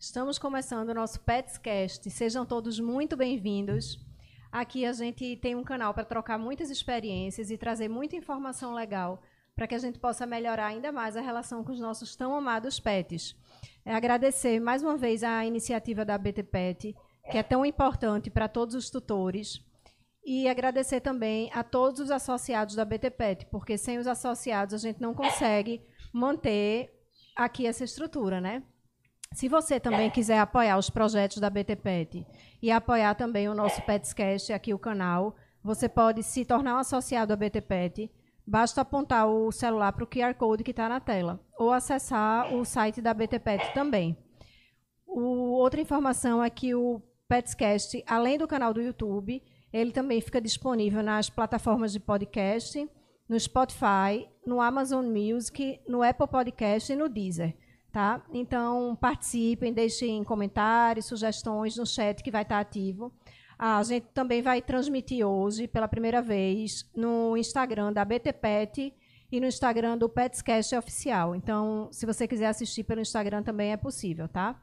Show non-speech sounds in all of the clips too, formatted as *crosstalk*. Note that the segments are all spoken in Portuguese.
Estamos começando o nosso Petscast. Sejam todos muito bem-vindos. Aqui a gente tem um canal para trocar muitas experiências e trazer muita informação legal para que a gente possa melhorar ainda mais a relação com os nossos tão amados pets. É agradecer mais uma vez a iniciativa da BT Pet, que é tão importante para todos os tutores. E agradecer também a todos os associados da BT Pet, porque sem os associados a gente não consegue manter aqui essa estrutura, né? Se você também quiser apoiar os projetos da BT Pet e apoiar também o nosso Petscast, aqui o canal, você pode se tornar um associado à BT Pet. Basta apontar o celular para o QR Code que está na tela ou acessar o site da BT Pet também. O, outra informação é que o Petscast, além do canal do YouTube, ele também fica disponível nas plataformas de podcast, no Spotify, no Amazon Music, no Apple Podcast e no Deezer. Tá? Então, participem, deixem comentários, sugestões no chat que vai estar ativo. A gente também vai transmitir hoje, pela primeira vez, no Instagram da BT Pet e no Instagram do Petscast Oficial. Então, se você quiser assistir pelo Instagram, também é possível, tá?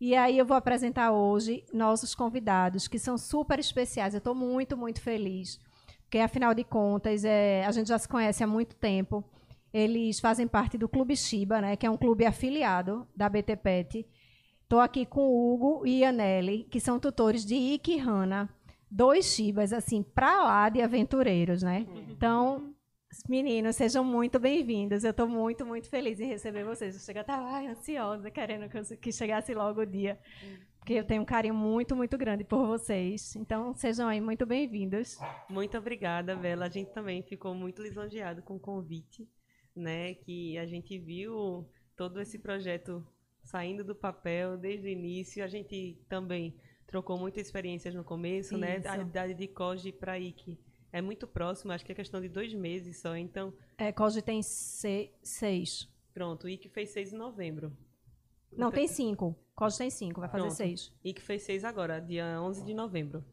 E aí eu vou apresentar hoje nossos convidados, que são super especiais. Eu estou muito, muito feliz, porque, afinal de contas, é, a gente já se conhece há muito tempo. Eles fazem parte do Clube Shiba, né, que é um clube afiliado da BT Pet. Estou aqui com o Hugo e a Nelly, que são tutores de Ike Hana, dois Shibas, assim, para lá de aventureiros, né? Então, meninos, sejam muito bem-vindos. Eu estou muito, muito feliz em receber vocês. Eu chego até lá ansiosa, querendo que chegasse logo o dia, porque eu tenho um carinho muito, muito grande por vocês. Então, sejam aí muito bem-vindos. Muito obrigada, Bela. A gente também ficou muito lisonjeado com o convite né? Que a gente viu todo esse projeto saindo do papel desde o início. A gente também trocou muitas experiências no começo, né? Isso. né? A idade de COGE para IC é muito próxima, acho que é questão de dois meses só, então... É, COGE tem seis. Pronto, IC fez seis em novembro. Não, tem cinco. COGE tem cinco, vai fazer Pronto. seis. IC fez seis agora, dia 11 de novembro.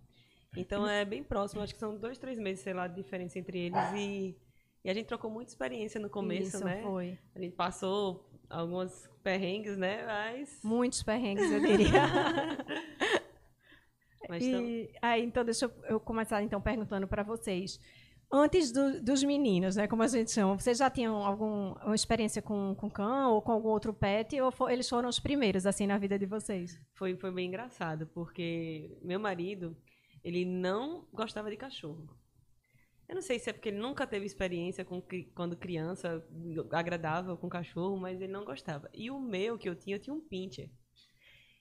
Então é bem próximo, acho que são dois, três meses, sei lá, de diferença entre eles e e a gente trocou muita experiência no começo, Isso, né? foi. A gente passou alguns perrengues, né? Mas... Muitos perrengues, eu *laughs* diria. Mas e, aí, então, deixa eu, eu começar então perguntando para vocês. Antes do, dos meninos, né, como a gente chama, vocês já tinham alguma experiência com, com cão ou com algum outro pet, ou for, eles foram os primeiros, assim, na vida de vocês? Foi, foi bem engraçado, porque meu marido, ele não gostava de cachorro. Eu não sei se é porque ele nunca teve experiência com quando criança agradável com cachorro, mas ele não gostava. E o meu que eu tinha, eu tinha um pincher.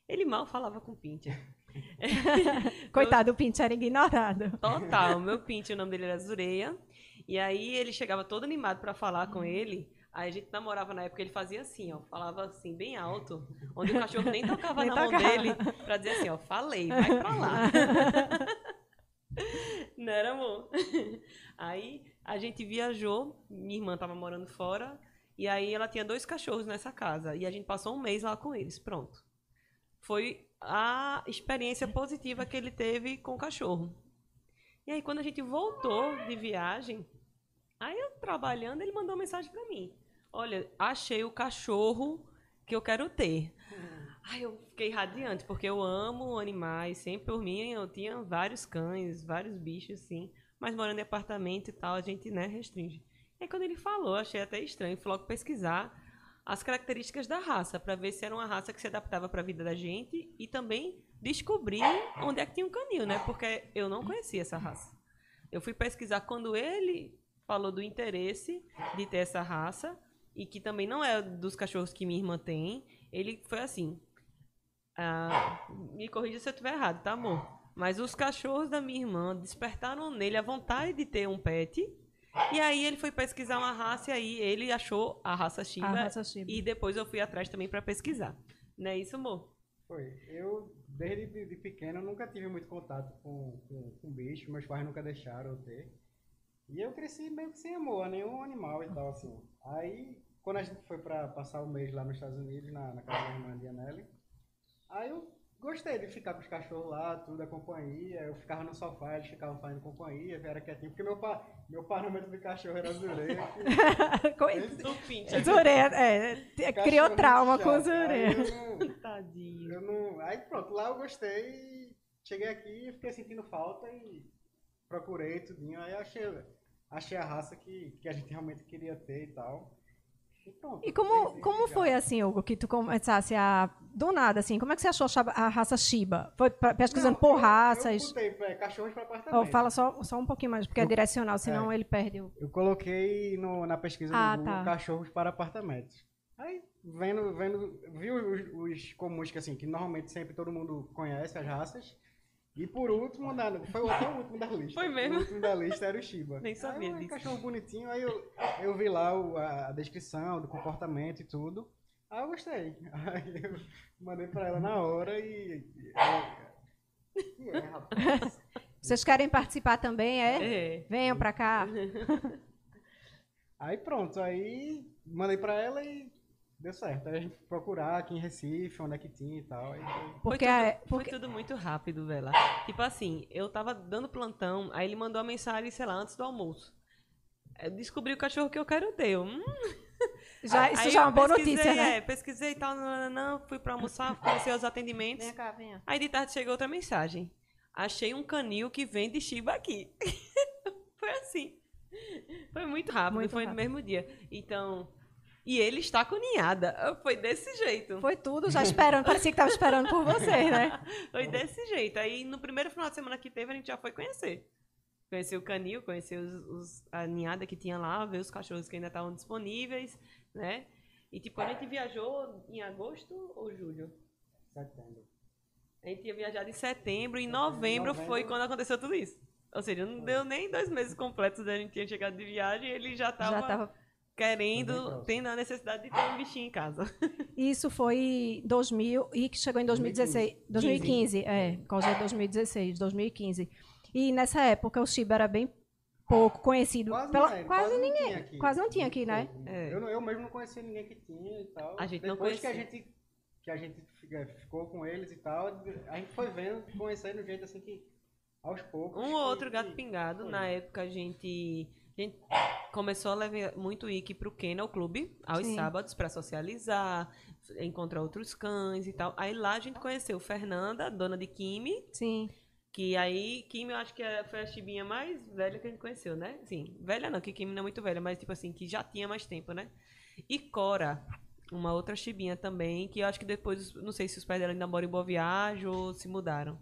Ele mal falava com pincher. *laughs* Coitado, o pincher era ignorado. Total, o meu pincher, o nome dele era Zureia. E aí ele chegava todo animado para falar com ele. Aí a gente namorava na época, ele fazia assim, ó, falava assim, bem alto, onde o cachorro nem tocava nem na tocava. mão dele, pra dizer assim, ó, falei, vai pra lá. *laughs* *laughs* Não era amor? *laughs* Aí a gente viajou, minha irmã estava morando fora, e aí ela tinha dois cachorros nessa casa. E a gente passou um mês lá com eles. Pronto. Foi a experiência positiva que ele teve com o cachorro. E aí, quando a gente voltou de viagem, aí eu trabalhando, ele mandou uma mensagem para mim. Olha, achei o cachorro que eu quero ter. Ai, eu fiquei radiante, porque eu amo animais. Sempre por mim, eu tinha vários cães, vários bichos, assim. Mas morando em apartamento e tal, a gente, né, restringe. E aí, quando ele falou, achei até estranho. Fui logo pesquisar as características da raça, para ver se era uma raça que se adaptava para a vida da gente e também descobrir onde é que tinha um canil, né? Porque eu não conhecia essa raça. Eu fui pesquisar quando ele falou do interesse de ter essa raça e que também não é dos cachorros que minha irmã tem. Ele foi assim: ah, me corrija se eu estiver errado, tá, amor? Mas os cachorros da minha irmã despertaram nele a vontade de ter um pet. E aí ele foi pesquisar uma raça e aí ele achou a raça Shiba. A raça Shiba. E depois eu fui atrás também para pesquisar. Não é isso, amor? Foi. Eu, desde de, pequeno, nunca tive muito contato com, com, com bicho. Meus pais nunca deixaram eu ter. E eu cresci meio que sem amor a nenhum animal e tal, assim. Aí, quando a gente foi para passar o um mês lá nos Estados Unidos, na, na casa da irmã de Anelli, Aí eu gostei de ficar com os cachorros lá, tudo, a companhia. Eu ficava no sofá, eles ficavam fazendo companhia, era quietinho. Porque meu pai, meu meio do cachorro era Zureia. *laughs* Zureia, é, criou trauma chato. com Zureia. Tadinho. eu não. Aí pronto, lá eu gostei. Cheguei aqui e fiquei sentindo falta e procurei tudinho. Aí achei, achei a raça que, que a gente realmente queria ter e tal. E, como, como foi assim, Hugo, que tu começasse a. Do nada, assim, como é que você achou a raça Shiba? Foi pesquisando não, por eu, raças? Eu botei é, cachorros para apartamento. Oh, fala só, só um pouquinho mais, porque é eu, é direcional, senão é, ele perde o. Eu coloquei no, na pesquisa ah, do Google tá. cachorros para apartamentos. Aí, vendo, vendo, viu os, os comuns que, assim, que normalmente sempre todo mundo conhece as raças. E por último, na, foi até o último da lista. Foi mesmo? O último da lista era o Shiba. Nem sabia aí, um cachorro bonitinho, aí eu, eu vi lá o, a, descrição do comportamento e tudo. Aí eu gostei. Aí eu mandei pra ela na hora e... e é, rapaz. Vocês querem participar também, é? é. Venham pra cá. Aí pronto, aí mandei pra ela e deu certo. Aí a gente procurar aqui em Recife, onde é que tinha e tal. Aí. Porque, foi, tudo, é, porque... foi tudo muito rápido, velho. Tipo assim, eu tava dando plantão, aí ele mandou a mensagem, sei lá, antes do almoço. Eu descobri o cachorro que eu quero ter. Hum. *laughs* Já, isso aí já é uma boa notícia, né? É, pesquisei e tal, não, não, não, fui pra almoçar, conheci os atendimentos. Vem cá, venha. Aí de tarde chegou outra mensagem. Achei um canil que vende Shiba aqui. *laughs* foi assim. Foi muito rápido, muito foi rápido. no mesmo dia. Então, e ele está com ninhada. Foi desse jeito. Foi tudo já esperando. Parecia que estava esperando por você, né? *laughs* foi desse jeito. Aí no primeiro final de semana que teve, a gente já foi conhecer. Conhecer o canil, conhecer os, os, a ninhada que tinha lá, ver os cachorros que ainda estavam disponíveis, né? E tipo, a gente viajou em agosto ou julho? Setembro. A gente tinha viajado em setembro, e em novembro, novembro, foi quando aconteceu tudo isso. Ou seja, não deu nem dois meses completos da gente tinha chegado de viagem e ele já estava... Querendo, tendo a necessidade de ter um bichinho em casa. *laughs* Isso foi 2000 e que chegou em 2016, 2015, 2015 é, causa de 2016, 2015. E nessa época o Shiba era bem pouco conhecido. Quase, pela, quase, quase ninguém. Não quase não tinha aqui, né? É. Eu, eu mesmo não conhecia ninguém que tinha e tal. A gente Depois não conhecia. que a gente que a gente ficou com eles e tal, a gente foi vendo, conhecendo jeito assim que aos poucos. Um ou outro gato pingado. Foi. Na época a gente a gente começou a levar muito o Ike pro Kennel Clube aos Sim. sábados para socializar, encontrar outros cães e tal. Aí lá a gente conheceu Fernanda, dona de Kimi. Sim. Que aí, Kimi eu acho que é, foi a chibinha mais velha que a gente conheceu, né? Sim, velha não, que Kimi não é muito velha, mas tipo assim, que já tinha mais tempo, né? E Cora, uma outra chibinha também, que eu acho que depois, não sei se os pais dela ainda moram em Boa Viagem ou se mudaram.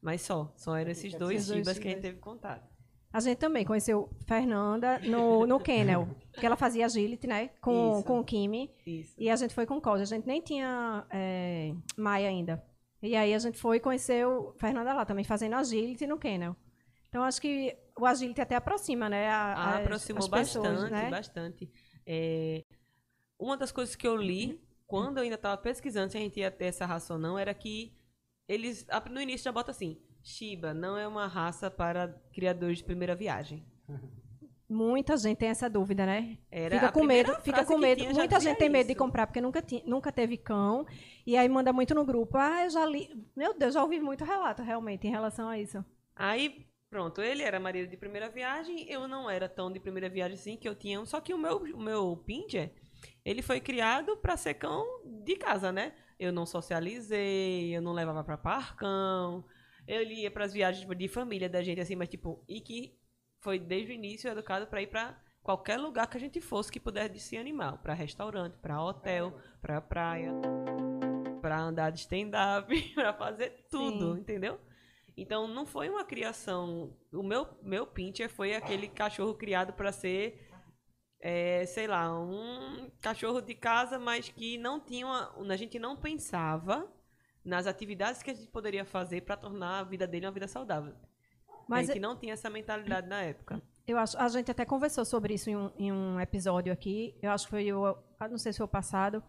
Mas só, só eram esses dois chibas que a gente teve contato. A gente também conheceu Fernanda no, no Kennel, que ela fazia agility, né? Com, com o Kimi. Isso. E a gente foi com Cláudia. A gente nem tinha é, Maia ainda. E aí a gente foi e conheceu Fernanda lá também, fazendo agility no Kennel. Então acho que o agility até aproxima, né? A, ah, aproximou as pessoas, bastante, né? bastante. É, uma das coisas que eu li, quando eu ainda estava pesquisando se a gente ia ter essa raça ou não, era que eles, no início já bota assim, Shiba não é uma raça para criadores de primeira viagem. Muita gente tem essa dúvida, né? Era fica com medo, fica com medo. Muita gente tem medo isso. de comprar porque nunca, nunca teve cão. E aí manda muito no grupo. Ah, eu já li. Meu Deus, já ouvi muito relato realmente em relação a isso. Aí, pronto, ele era marido de primeira viagem, eu não era tão de primeira viagem assim, que eu tinha um. Só que o meu, o meu Pincher, ele foi criado para ser cão de casa, né? Eu não socializei, eu não levava para parcão ele ia para as viagens tipo, de família da gente, assim, mas tipo, e que foi desde o início educado para ir para qualquer lugar que a gente fosse que pudesse ser animal, para restaurante, para hotel, para praia, para andar de stand-up, *laughs* para fazer tudo, Sim. entendeu? Então não foi uma criação. O meu meu pincher foi aquele cachorro criado para ser é, sei lá, um cachorro de casa, mas que não tinha uma, a gente não pensava nas atividades que a gente poderia fazer para tornar a vida dele uma vida saudável. Mas que não tinha essa mentalidade na época. Eu acho, a gente até conversou sobre isso em um, em um episódio aqui. Eu acho que foi o, não sei se foi o passado,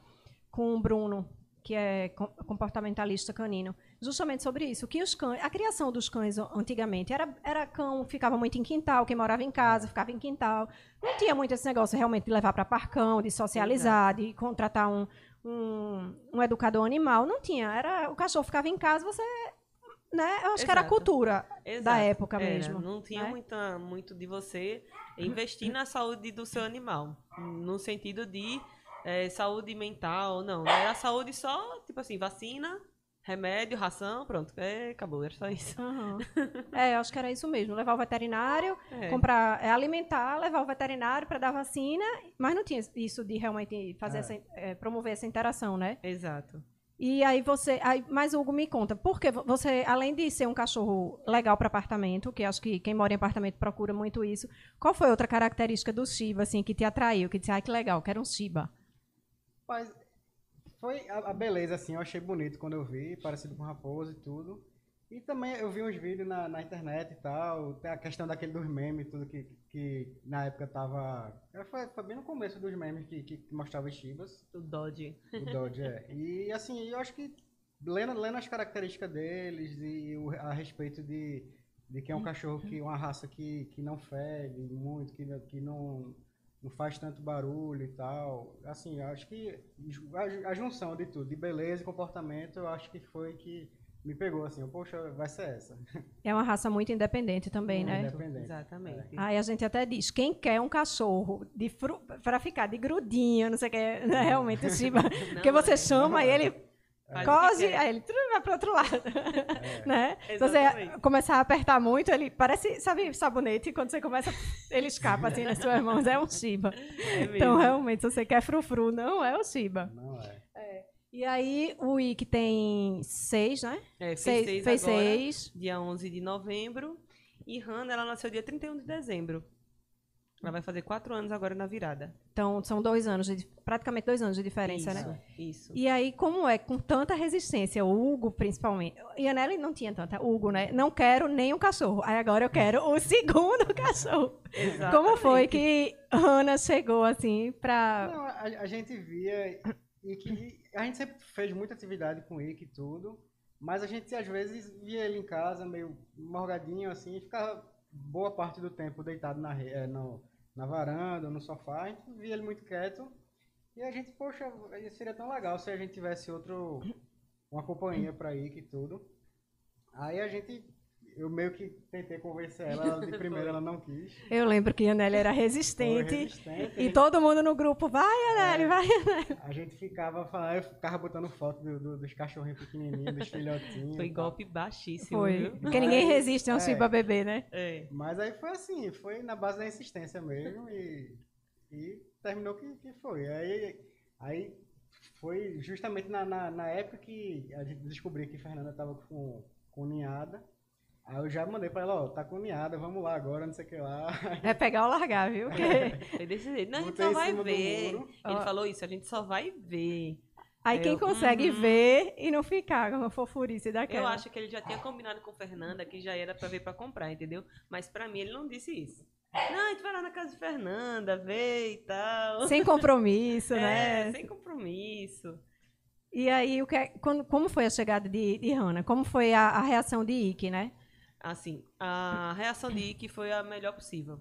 com o Bruno, que é comportamentalista canino, justamente sobre isso. Que os cães, a criação dos cães antigamente era, era cão ficava muito em quintal, quem morava em casa ficava em quintal. Não tinha muito esse negócio realmente de levar para parcão, de socializar, de contratar um, um, um educador animal. Não tinha. Era, o cachorro ficava em casa, você né? Eu acho Exato. que era a cultura Exato. da época era. mesmo. Não tinha né? muita, muito de você investir na saúde do seu animal. No sentido de é, saúde mental, não. Era saúde só, tipo assim, vacina, remédio, ração, pronto. É, acabou, era só isso. Aham. *laughs* É, eu acho que era isso mesmo. Levar o veterinário, É. comprar, é, alimentar, levar o veterinário para dar vacina, mas não tinha isso de realmente fazer É. essa, é, promover essa interação, né? Exato. E aí você, aí, mas Hugo me conta, por que vo- você, além de ser um cachorro legal para apartamento, que acho que quem mora em apartamento procura muito isso, qual foi outra característica do Shiba assim que te atraiu, que disse, ai que legal, quero um Shiba? Mas foi a, a beleza, assim, eu achei bonito quando eu vi, parecido com raposa e tudo. E também eu vi uns vídeos na, na internet e tal, tem a questão daquele dos memes, tudo que, que na época tava. Foi, foi bem no começo dos memes que, que mostrava os Chivas, O Dodge. o Dodge, é. E assim, eu acho que lendo, lendo as características deles e o- a respeito de, de que é um cachorro que uma raça que, que não fede muito, que, que não, não faz tanto barulho e tal. Assim, eu acho que a, junção de tudo, de beleza e comportamento, eu acho que foi que me pegou assim, eu, poxa, vai ser essa. É uma raça muito independente também, Muito né? independente. Exatamente. Aí a gente até diz, quem quer um cachorro de fru... para ficar de grudinho, não sei o que, né? realmente o *laughs* Shiba, *laughs* porque você é. chama e ele Faz o que cose, aí ele vai pro outro lado, É. *laughs* né? Se você começar a apertar muito, ele parece, sabe, sabonete, quando você começa, ele escapa assim nas suas mãos, é um Shiba. É Então, realmente, se você quer frufru, não é o Shiba. Não é. E aí, o Ike tem seis, né? É, fez Seis, seis fez agora, seis. dia 11 de novembro. E Hannah, ela nasceu dia 31 de dezembro. Ela vai fazer quatro anos agora na virada. Então, são dois anos, de, praticamente dois anos de diferença, isso, né? Isso. E aí, como é, com tanta resistência, o Hugo, principalmente. E a Nelly não tinha tanta. Hugo, né? Não quero nem um cachorro. Aí agora eu quero o *laughs* segundo cachorro. Como foi Exatamente. que Hannah chegou, assim, pra. Não, a, a gente via e que a gente sempre fez muita atividade com o Ike e tudo, mas a gente às vezes via ele em casa meio morgadinho assim, e ficava boa parte do tempo deitado na, eh, no- na varanda, no sofá, a gente via ele muito quieto. E a gente, poxa, seria tão legal se a gente tivesse outro uma companhia para Ike e tudo. Aí a gente eu meio que tentei convencer ela, de primeira ela não quis. *laughs* Eu lembro que a Nelly era resistente. resistente, E todo mundo no grupo, vai, Nelly, É. vai. A gente ficava falando, eu ficava botando foto do- do- dos cachorrinhos pequenininhos, dos filhotinhos. Foi tal. golpe baixíssimo, Foi. viu? Porque ninguém resiste a um é. Shiba bebê, né? É. Mas aí foi assim, foi na base da insistência mesmo e, e terminou que, que foi. Aí, aí foi justamente na, na, na época que a gente descobriu que Fernanda tava com, com ninhada. Aí eu já mandei pra ela, ó, tá com ninhada, vamos lá agora, não sei o que lá. É pegar ou largar, viu? Porque *laughs* Foi desse jeito. Não, a gente só vai ver. Ele Ó. falou isso, a gente só vai ver. aí Eu- quem consegue Uhum. ver e não ficar com uma fofurice daquela. Eu acho que ele já tinha combinado com Fernanda que já era pra ver pra comprar, entendeu? Mas pra mim ele não disse isso. Não, a gente vai lá na casa de Fernanda, ver e tal. Sem compromisso, *laughs* É, né? sem compromisso. E aí, o que é- quando- como foi a chegada de, de Hannah? Como foi a, a reação de Ike, né? Assim, a reação de Ike foi a melhor possível.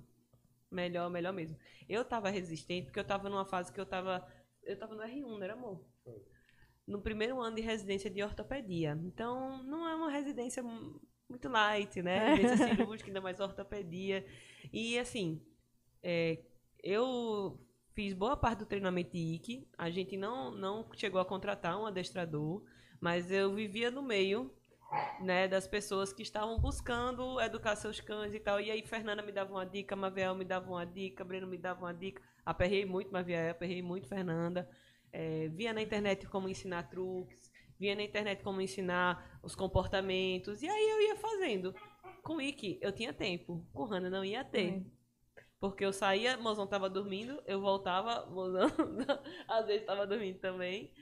Melhor, melhor mesmo. Eu tava resistente porque eu tava numa fase que eu tava. Eu tava no R1, não era amor? No primeiro ano de residência de ortopedia. Então, não é uma residência mu- muito light, né? *laughs* Residência cirúrgica, ainda mais ortopedia. E assim, é, eu fiz boa parte do treinamento de IC. A gente não, não chegou a contratar um adestrador, mas eu vivia no meio né, das pessoas que estavam buscando educar seus cães e tal. E aí Fernanda me dava uma dica, Maviel me dava uma dica, Breno me dava uma dica. Aperrei muito Maviel, aperrei muito Fernanda. É, via na internet como ensinar truques, via na internet como ensinar os comportamentos. E aí eu ia fazendo. Com Ike eu tinha tempo, com Hannah não ia ter. É. Porque eu saía, mozão tava dormindo, eu voltava, mozão *laughs* às vezes tava dormindo também.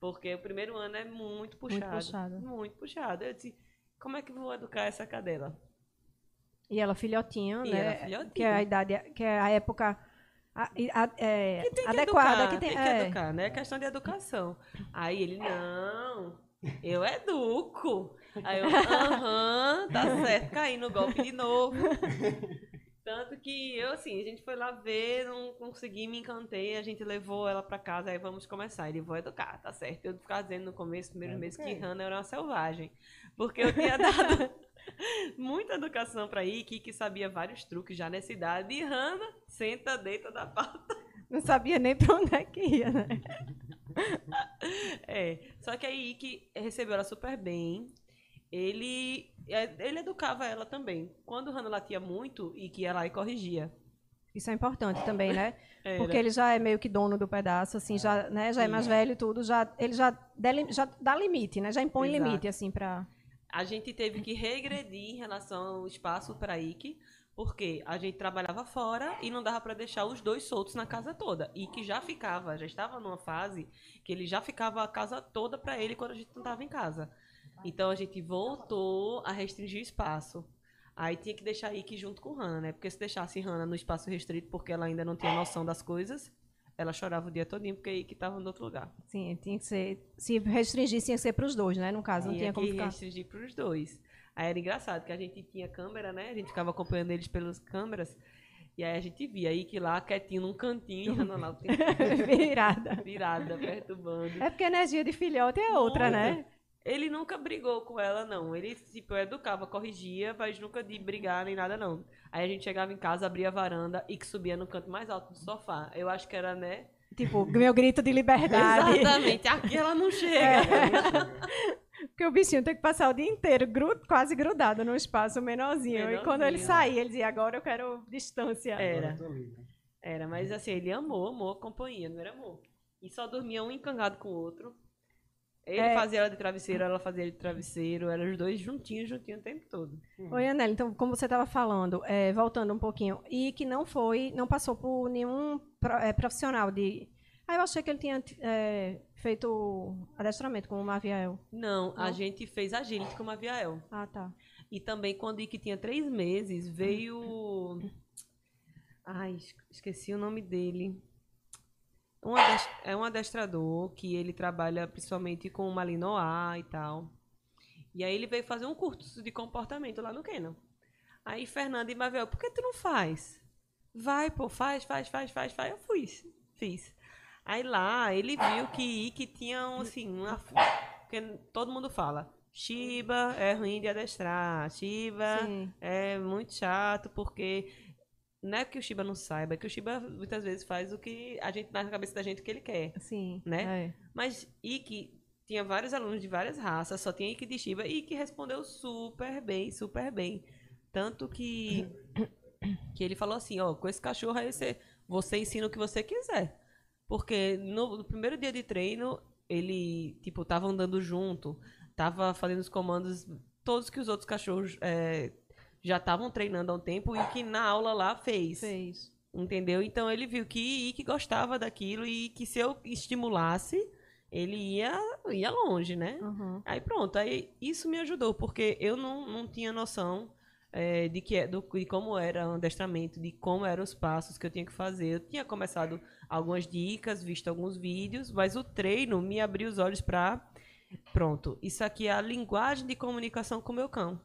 Porque o primeiro ano é muito puxado. puxado. Muito puxado. Eu disse, como é que vou educar essa cadela? E ela filhotinha, E né? ela filhotinha. Que é a idade, que é a época a- a- é, Tem que adequada. educar, que tem, tem que é. educar, né? É questão de educação. Aí ele, não, eu educo. Aí eu, aham, tá certo, caí no golpe de novo. Tanto que eu, assim, a gente foi lá ver, não consegui, me encantei, a gente levou ela pra casa, aí vamos começar. Ele, vou educar, tá certo. Eu ficava dizendo no começo, primeiros É, meses, que. Hannah era uma selvagem. Porque eu tinha *laughs* dado muita educação pra Ike, que sabia vários truques já nessa idade. E Hannah senta, deita da pata. Não sabia nem pra onde é que ia, né? *laughs* é. Só que aí que recebeu ela super bem. Ele, é, ele educava ela também. Quando Hannah latia muito, e que ela aí corrigia. Isso é importante também, né? Era. Porque ele já é meio que dono do pedaço, assim, já, né, já é mais velho e tudo, já, ele já, dá- já dá limite, né? Já impõe Exato. limite, assim, pra... A gente teve que regredir em relação ao espaço para Ike, porque a gente trabalhava fora e não dava para deixar os dois soltos na casa toda. E que já ficava, já estava numa fase que ele já ficava a casa toda para ele quando a gente não estava em casa. Então a gente voltou a restringir o espaço. Aí tinha que deixar Ike junto com Hannah, né? Porque se deixasse Hannah no espaço restrito porque ela ainda não tinha noção das coisas, ela chorava o dia todinho porque Ike estava em outro lugar. Sim, tinha que ser... Se restringir, tinha que ser pros dois, né? No caso, não Tinha tinha como que ficar... restringir para os dois. Aí era engraçado, que a gente tinha câmera, né? A gente ficava acompanhando eles pelas câmeras. E aí a gente via aí que lá, quietinho, num cantinho, e Hannah lá o tempo *laughs* Virada. virada, perturbando. É porque a energia de filhote é outra, né? Ele nunca brigou com ela, não. Ele, tipo, educava, corrigia, mas nunca de brigar nem nada, não. Aí a gente chegava em casa, abria a varanda e que subia no canto mais alto do sofá. Eu acho que era, né? Tipo, meu grito de liberdade. *laughs* Exatamente. Aqui ela não chega. *laughs* Porque o bichinho tem que passar o dia inteiro gru- quase grudado num espaço menorzinho. E quando ele Menorzinho. saía, ele dizia, agora eu quero distância. Era. Era, mas assim, ele amou, amou a companhia, não era amor. E só dormia um encangado com o outro. Ele É. fazia ela de travesseiro, ela fazia ele de travesseiro, eram os dois juntinhos, juntinhos o tempo todo. Oi, Anela, então, como você estava falando, é, voltando um pouquinho, e que não foi, não passou por nenhum é, profissional de... Ah, eu achei que ele tinha é, feito adestramento com o Maviel. Não, a Não? gente fez agility com a Aviael. Ah, tá. E também, quando o Ike tinha três meses, veio. Ai, es- esqueci o nome dele. Um É um adestrador que ele trabalha principalmente com o Malinois e tal. E aí ele veio fazer um curso de comportamento lá no Canon. Aí Fernanda e Mavel, por que tu não faz? Vai, pô, faz, faz, faz, faz, faz. Eu fui, fiz. Aí lá ele viu que Ike tinha assim, uma. Porque todo mundo fala. Shiba é ruim de adestrar. Shiba Sim. é muito chato porque não é que o Shiba não saiba, é que o Shiba muitas vezes faz o que a gente na cabeça da gente que ele quer. Sim. Né? é. Mas Ikki tinha vários alunos de várias raças, só tinha Ikki de Shiba e que respondeu super bem, super bem. Tanto que *coughs* que ele falou assim, ó, com esse cachorro aí você, você ensina o que você quiser. Porque no, no primeiro dia de treino, ele, tipo, tava andando junto, tava fazendo os comandos, todos que os outros cachorros é, já estavam treinando há um tempo e que na aula lá fez. Fez. Entendeu? Então ele viu que, que gostava daquilo e que se eu estimulasse, ele ia, ia longe, né? Uhum. Aí pronto, aí isso me ajudou, porque eu não, não tinha noção é, de, que, é- do, de como era o adestramento, de como eram os passos que eu tinha que fazer. Eu tinha começado algumas dicas, visto alguns vídeos, mas o treino me abriu os olhos para pronto, isso aqui é a linguagem de comunicação com o meu cão.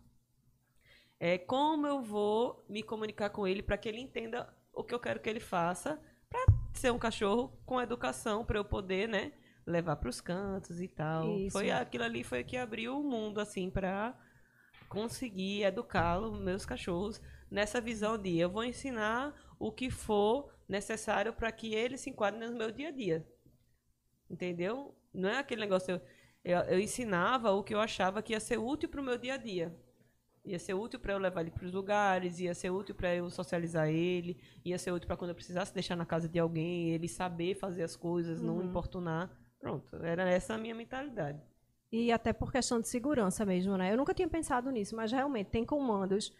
É como eu vou me comunicar com ele para que ele entenda o que eu quero que ele faça, para ser um cachorro com educação, para eu poder, né, levar para os cantos e tal. Isso. Foi aquilo ali foi que abriu o mundo assim para conseguir educá-lo, meus cachorros, nessa visão de eu vou ensinar o que for necessário para que ele se enquadre no meu dia a dia. Entendeu? Não é aquele negócio. Eu, eu, eu ensinava o que eu achava que ia ser útil para o meu dia a dia. Ia ser útil para eu levar ele para os lugares, ia ser útil para eu socializar ele, ia ser útil para quando eu precisasse deixar na casa de alguém, ele saber fazer as coisas, não Uhum. importunar. Pronto, era essa a minha mentalidade. E até por questão de segurança mesmo, né? Eu nunca tinha pensado nisso, mas realmente tem comandos.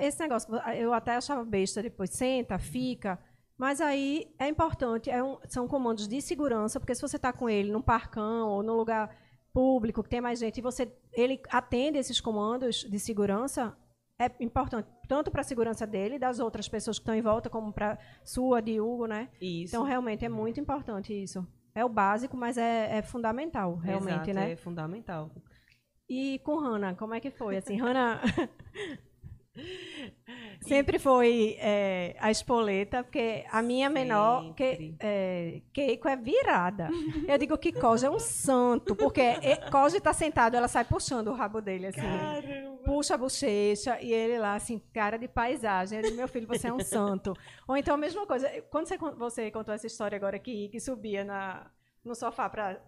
Esse negócio, eu até achava besta depois, senta, fica. Mas aí é importante, é um- são comandos de segurança, porque se você está com ele num parcão ou num lugar público que tem mais gente e você ele atende esses comandos de segurança, é importante tanto para a segurança dele e das outras pessoas que estão em volta, como para sua, de Hugo, né? Isso. Então realmente é muito importante isso. É o básico, mas é, é fundamental, realmente, Exato, né? É fundamental. E com Hannah, como é que foi? Assim, Hannah *laughs* sempre foi é, a espoleta, porque a minha menor, que, Sempre. é, Keiko, é virada. Eu digo que Koji é um santo, porque e- Koji está sentado, ela sai puxando o rabo dele, assim. Caramba! Puxa a bochecha e ele lá, assim, cara de paisagem. Digo, meu filho, você é um santo. Ou então a mesma coisa, quando você, você contou essa história agora que, que subia na, no sofá para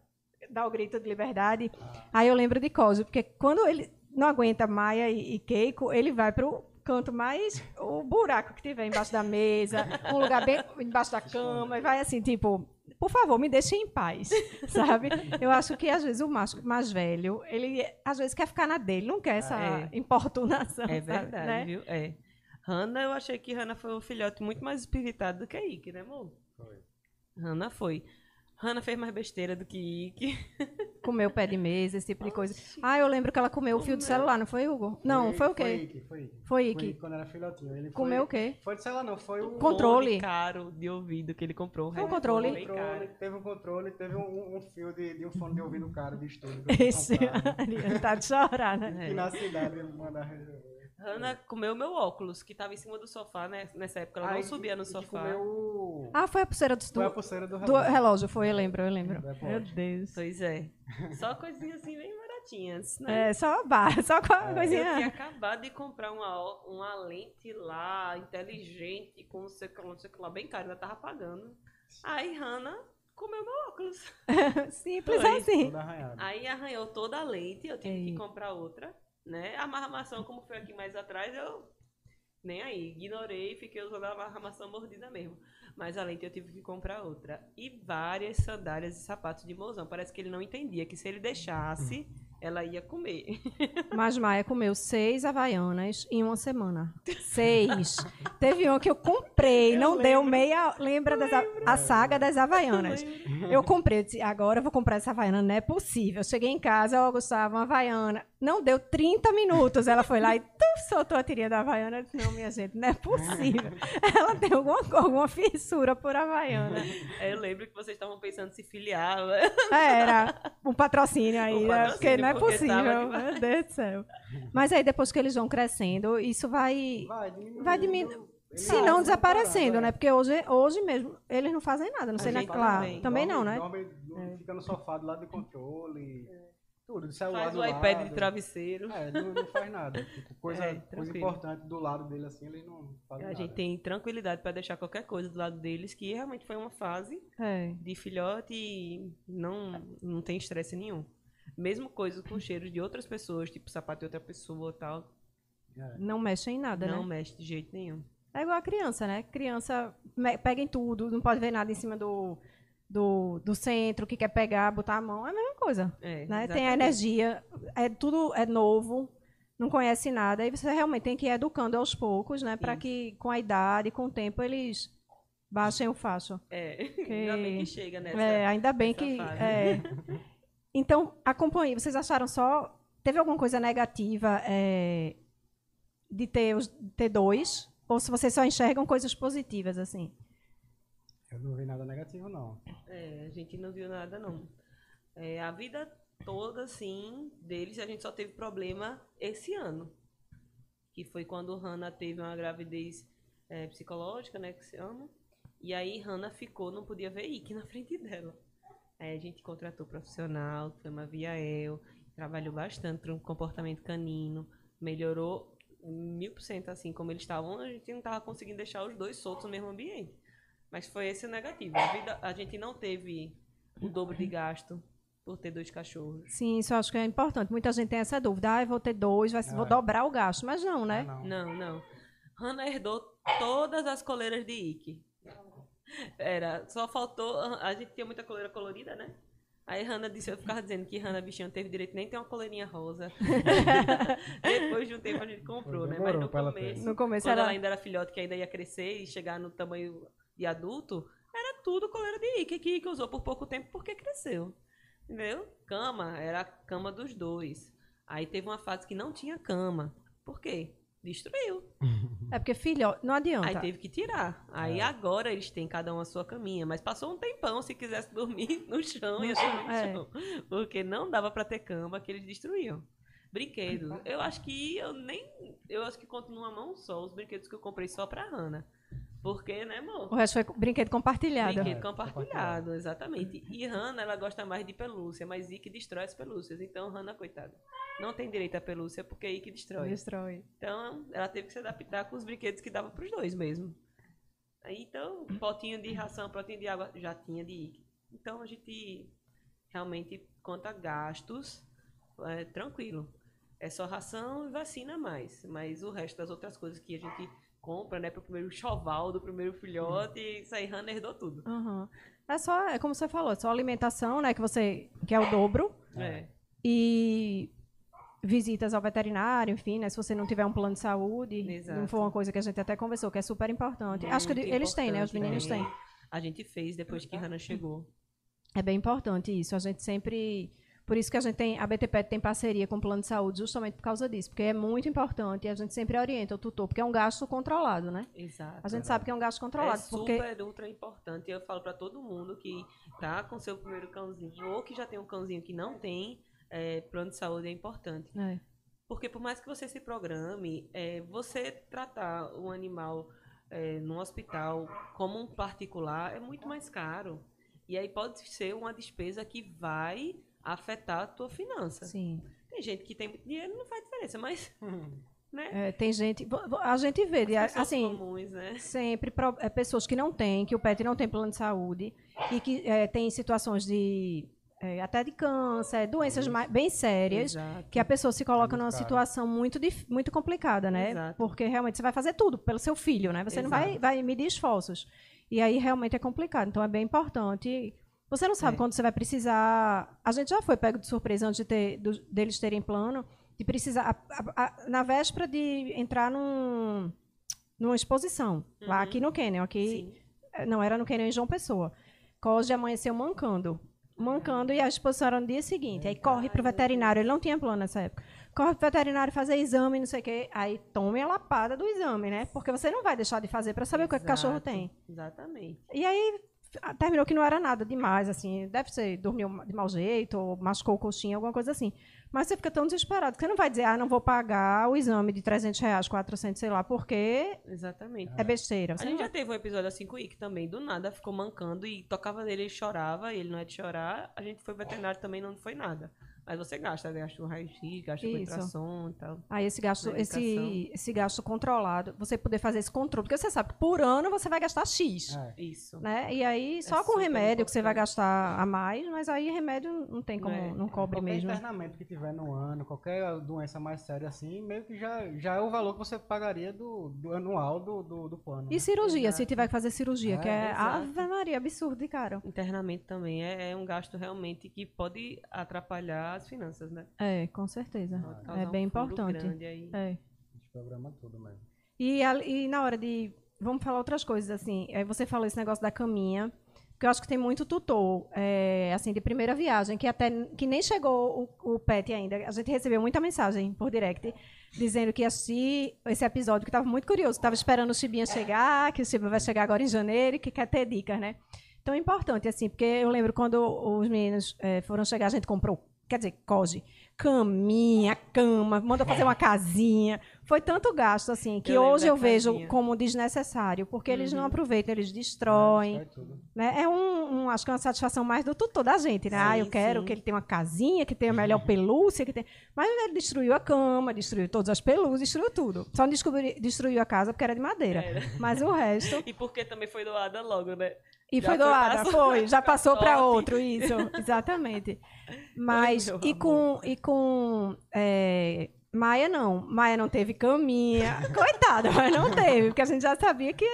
dar o grito de liberdade. Aí eu lembro de Cosio, porque quando ele não aguenta Maia e, e Keiko, ele vai pro canto mais o buraco que tiver embaixo da mesa, um lugar bem embaixo da cama, e vai assim, tipo, por favor, me deixe em paz, *laughs* sabe? Eu acho que às vezes o macho mais velho, ele às vezes quer ficar na dele, não quer essa É. importunação, É sabe, verdade, né? viu? É. Hannah, eu achei que Hannah foi um filhote muito mais espiritado do que Ike, né, amor? Foi. Hannah foi. Hannah fez mais besteira do que Ike. *laughs* Comeu pé de mesa, esse tipo de coisa. Ah, eu lembro que ela comeu o fio do celular, não foi, Hugo? Não, foi o Foi quê? Ike, foi Ike. Foi Foi Ike. Quando era filhotinho. Ele Comeu o foi, quê? Foi de celular não, foi o... Controle. Caro de ouvido que ele comprou. Foi um Renato, controle. controle, teve um controle, teve um, um fio de, de um fone de ouvido caro de estúdio. Esse *laughs* tá de chorar, né? E na cidade mandar resolver. Hannah comeu meu óculos, que tava em cima do sofá, né? Nessa época ela Aí, não subia no e sofá. comeu. Ah, foi a pulseira do, Foi a pulseira do do relógio. relógio, foi, eu lembro, eu lembro. Do Apple Meu. Deus. Pois é. Só coisinhas assim bem baratinhas, né? É, só bar, *laughs* só com a Eu coisinha. tinha acabado de comprar uma, uma lente lá, inteligente, com não sei o que lá, não sei o que lá, bem caro, ainda tava pagando. Aí Hannah comeu meu óculos. *laughs* Simples Foi. assim. Aí arranhou toda a lente, eu tive Ei. que comprar outra, né? A amarramação, como foi aqui mais atrás, eu nem aí, ignorei e fiquei usando a amarramação mordida mesmo. Mas a lente eu tive que comprar outra. E várias sandálias e sapatos de mozão. Parece que ele não entendia que se ele deixasse, ela ia comer. *laughs* Mas Maia comeu seis havaianas em uma semana. Seis. *laughs* Teve uma que eu comprei, não deu meia. Lembra das, a- saga das havaianas? Eu comprei, eu disse, agora eu vou comprar essa havaiana, não é possível. Eu cheguei em casa, ó, Gustavo, uma havaiana. Não deu 30 minutos. Ela foi lá e tu, soltou a tirinha da havaiana. Eu disse, não, minha gente, não é possível. *laughs* Ela tem alguma, alguma fissura por havaiana. Aí eu lembro que vocês estavam pensando em se filiar. É, era um patrocínio aí, Um né? patrocínio, porque não é porque possível. Meu Deus do céu. Mas aí depois que eles vão crescendo, isso vai, Vai diminuindo. vai diminuindo. Se não desaparecendo, né? é. Porque hoje, hoje mesmo eles não fazem nada. Não sei, né? gente Claro. também. Também não, né? Dorme, dorme, Fica no sofá do lado do controle. Tudo, do celular Faz do o iPad lado. de travesseiro. É, não, não faz nada. *laughs* Tipo, coisa, É, coisa importante do lado dele assim, eles não fazem A nada. gente tem tranquilidade para deixar qualquer coisa do lado deles, que realmente foi uma fase É. de filhote e não, não tem estresse nenhum. Mesmo coisas com cheiros de outras pessoas, tipo sapato de outra pessoa e tal, É. Não mexe em nada, não né? mexe de jeito nenhum. É igual a criança, né? Criança pega em tudo, não pode ver nada em cima do, do, do centro, que quer pegar, botar a mão. É a mesma coisa. É, né? Tem a energia, é tudo é novo, não conhece nada, aí você realmente tem que ir educando aos poucos, né, para que com a idade, com o tempo eles baixem o facho. É, *laughs* ainda bem que chega nessa. é, ainda bem que é. Então, acompanhe, vocês acharam só teve alguma coisa negativa é, de ter os ter dois ou se vocês só enxergam coisas positivas assim? Eu não vi nada negativo, não. É, a gente não viu nada, não. É, a vida toda, assim, deles, a gente só teve problema esse ano. Que foi quando Hannah teve uma gravidez é, psicológica, né, que se ama. E aí Hannah ficou, não podia ver Ike na frente dela. Aí a gente contratou profissional, foi uma Viael, trabalhou bastante um comportamento canino, melhorou mil por cento, assim, como eles estavam, a gente não estava conseguindo deixar os dois soltos no mesmo ambiente. Mas foi esse o negativo. A, vida, a gente não teve o dobro de gasto por ter dois cachorros. Sim, isso eu acho que é importante. Muita gente tem essa dúvida. Ah, eu vou ter dois, vai, vou É. dobrar o gasto. Mas não, Ah, né? não. Não, não. Hannah herdou todas as coleiras de Ike. Era, só faltou. A gente tinha muita coleira colorida, né? Aí Hannah disse, eu ficava dizendo que Hannah bichinho não teve direito nem ter uma coleirinha rosa. *laughs* Depois de um tempo a gente comprou, né? Mas no começo, No começo quando era ela ainda era filhote, que ainda ia crescer e chegar no tamanho de adulto, era tudo coleira de Ike, que Ike usou por pouco tempo porque cresceu. Entendeu? Cama, era a cama dos dois. Aí teve uma fase que não tinha cama. Por quê? Destruiu. *laughs* É porque filho, não adianta. Aí teve que tirar. Aí É. agora eles têm cada um a sua caminha. Mas passou um tempão, se quisesse dormir *laughs* no chão, ia dormir no é. chão. Porque não dava pra ter cama que eles destruíam. Brinquedos. Eu acho que eu nem. Eu acho que conto numa mão só os brinquedos que eu comprei só pra Hannah. Porque, né, amor? O resto foi brinquedo compartilhado. Brinquedo É, compartilhado, compartilhado. exatamente. E Hannah, ela gosta mais de pelúcia, mas Ike destrói as pelúcias. Então, Hannah, coitada, não tem direito à pelúcia porque Ike destrói. Destrói. Então, ela teve que se adaptar com os brinquedos que dava pros dois mesmo. Aí, então, potinho de ração, potinho de água, já tinha de Ike. Então a gente realmente conta gastos é, tranquilo. É só ração e vacina mais. Mas o resto das outras coisas que a gente compra, né, pro primeiro choval do primeiro filhote, isso aí Hannah herdou tudo. Uhum. É só, é como você falou, é só alimentação, né, que você que é o dobro. É. E visitas ao veterinário, enfim, né? Se você não tiver um plano de saúde, Exato. não for uma coisa que a gente até conversou, que é super importante. Muito Acho que eles têm, né? Os importante meninos também. têm. A gente fez depois que Hannah chegou. É bem importante isso. A gente sempre. Por isso que a gente tem. A BTPET tem parceria com o plano de saúde, justamente por causa disso. Porque é muito importante e a gente sempre orienta o tutor, porque é um gasto controlado, né? Exato. A gente sabe que é um gasto controlado. É porque super, ultra importante. Eu falo pra todo mundo que tá com seu primeiro cãozinho ou que já tem um cãozinho que não tem é, plano de saúde é importante. É. Porque por mais que você se programe, é, você tratar o animal é, num hospital como um particular é muito mais caro. E aí pode ser uma despesa que vai afetar a tua finança. Sim. Tem gente que tem muito dinheiro não faz diferença, mas *laughs* né? É, tem gente. A gente vê, As assim, comuns, né? sempre pro- é, pessoas que não têm, que o pet não tem plano de saúde e que é, tem situações de. é, até de câncer, doenças mais- bem sérias. Exato. que a pessoa se coloca numa situação muito, dif- muito complicada, né? Exato. Porque realmente você vai fazer tudo pelo seu filho, né? Você não vai, Exato. vai medir esforços. E aí realmente é complicado. Então é bem importante. Você não sabe É. quando você vai precisar. A gente já foi pego de surpresa antes de ter, do- deles terem plano, de precisar. a- a- a- na véspera de entrar num, numa exposição. Lá Uhum. aqui no Canyon. Aqui, Sim. eh, não, era no Canyon em João Pessoa. Cose amanheceu mancando. Mancando e a exposição era no dia seguinte. Aí corre pro veterinário. Ele não tinha plano nessa época. Corre pro veterinário fazer exame, não sei o quê. Aí tome a lapada do exame, né? Porque você não vai deixar de fazer para saber o que, é que o cachorro Exato. tem. Exatamente. E aí terminou que não era nada demais, assim. Deve ser, dormiu de mau jeito, ou machucou o coxinha, alguma coisa assim. Mas você fica tão desesperado que você não vai dizer, ah, não vou pagar o exame de 300 reais, 400, sei lá, porque Exatamente. é besteira. A Você gente não já vai- teve um episódio assim com o Ike também, do nada ficou mancando e tocava nele, ele chorava, e ele não é de chorar. A gente foi veterinário também, não foi nada. Mas você gasta, gasta o raio-x, gasta com Isso. ultrassom e tal. Aí esse gasto, esse, esse gasto controlado, você poder fazer esse controle, porque você sabe que por ano você vai gastar X. É. Isso. Né? E aí, só com super remédio que você vai importante. gastar a mais, mas aí remédio não tem como, É, não cobre Qualquer mesmo. internamento que tiver no ano, qualquer doença mais séria assim, meio que já, já é o valor que você pagaria do, do anual do, do, do plano. E né? cirurgia, se tiver que fazer cirurgia, É, que é exato. Ave Maria, absurdo de caro. Internamento também é, é um gasto realmente que pode atrapalhar as finanças, né? É, com certeza. Causar É bem um importante. grande aí. É. Desprograma tudo mesmo. E, e na hora de. Vamos falar outras coisas, assim. Você falou esse negócio da caminha. Porque eu acho que tem muito tutor, é, assim, de primeira viagem, que até que nem chegou o, o pet ainda. A gente recebeu muita mensagem por direct dizendo que ia assistir esse episódio, que estava muito curioso. Estava esperando o Chibinha chegar, que o Chibinha vai chegar agora em janeiro e que quer ter dicas, né? Então é importante, assim, porque eu lembro quando os meninos eh, foram chegar, a gente comprou, quer dizer, coge, caminha, cama, mandou fazer uma casinha. Foi tanto gasto, assim, que Eu hoje eu vejo como desnecessário, porque eles não Uhum. aproveitam, eles destroem. Tudo. Né? É um, um- acho que é uma satisfação mais do tutor da gente, né? ah, eu Sim, quero sim. que ele tenha uma casinha, que tenha a melhor pelúcia, que tenha... Mas ele destruiu a cama, destruiu todas as pelúcias, destruiu tudo. Só não descobri- destruiu a casa porque era de madeira. Era. Mas o resto... *laughs* E porque também foi doada logo, né? E Já foi foi doada, pra- foi, já *laughs* passou para outro, isso, exatamente. Mas, e com, e com é, Maia não, Maia não teve caminha, coitada, mas não teve, porque a gente já sabia que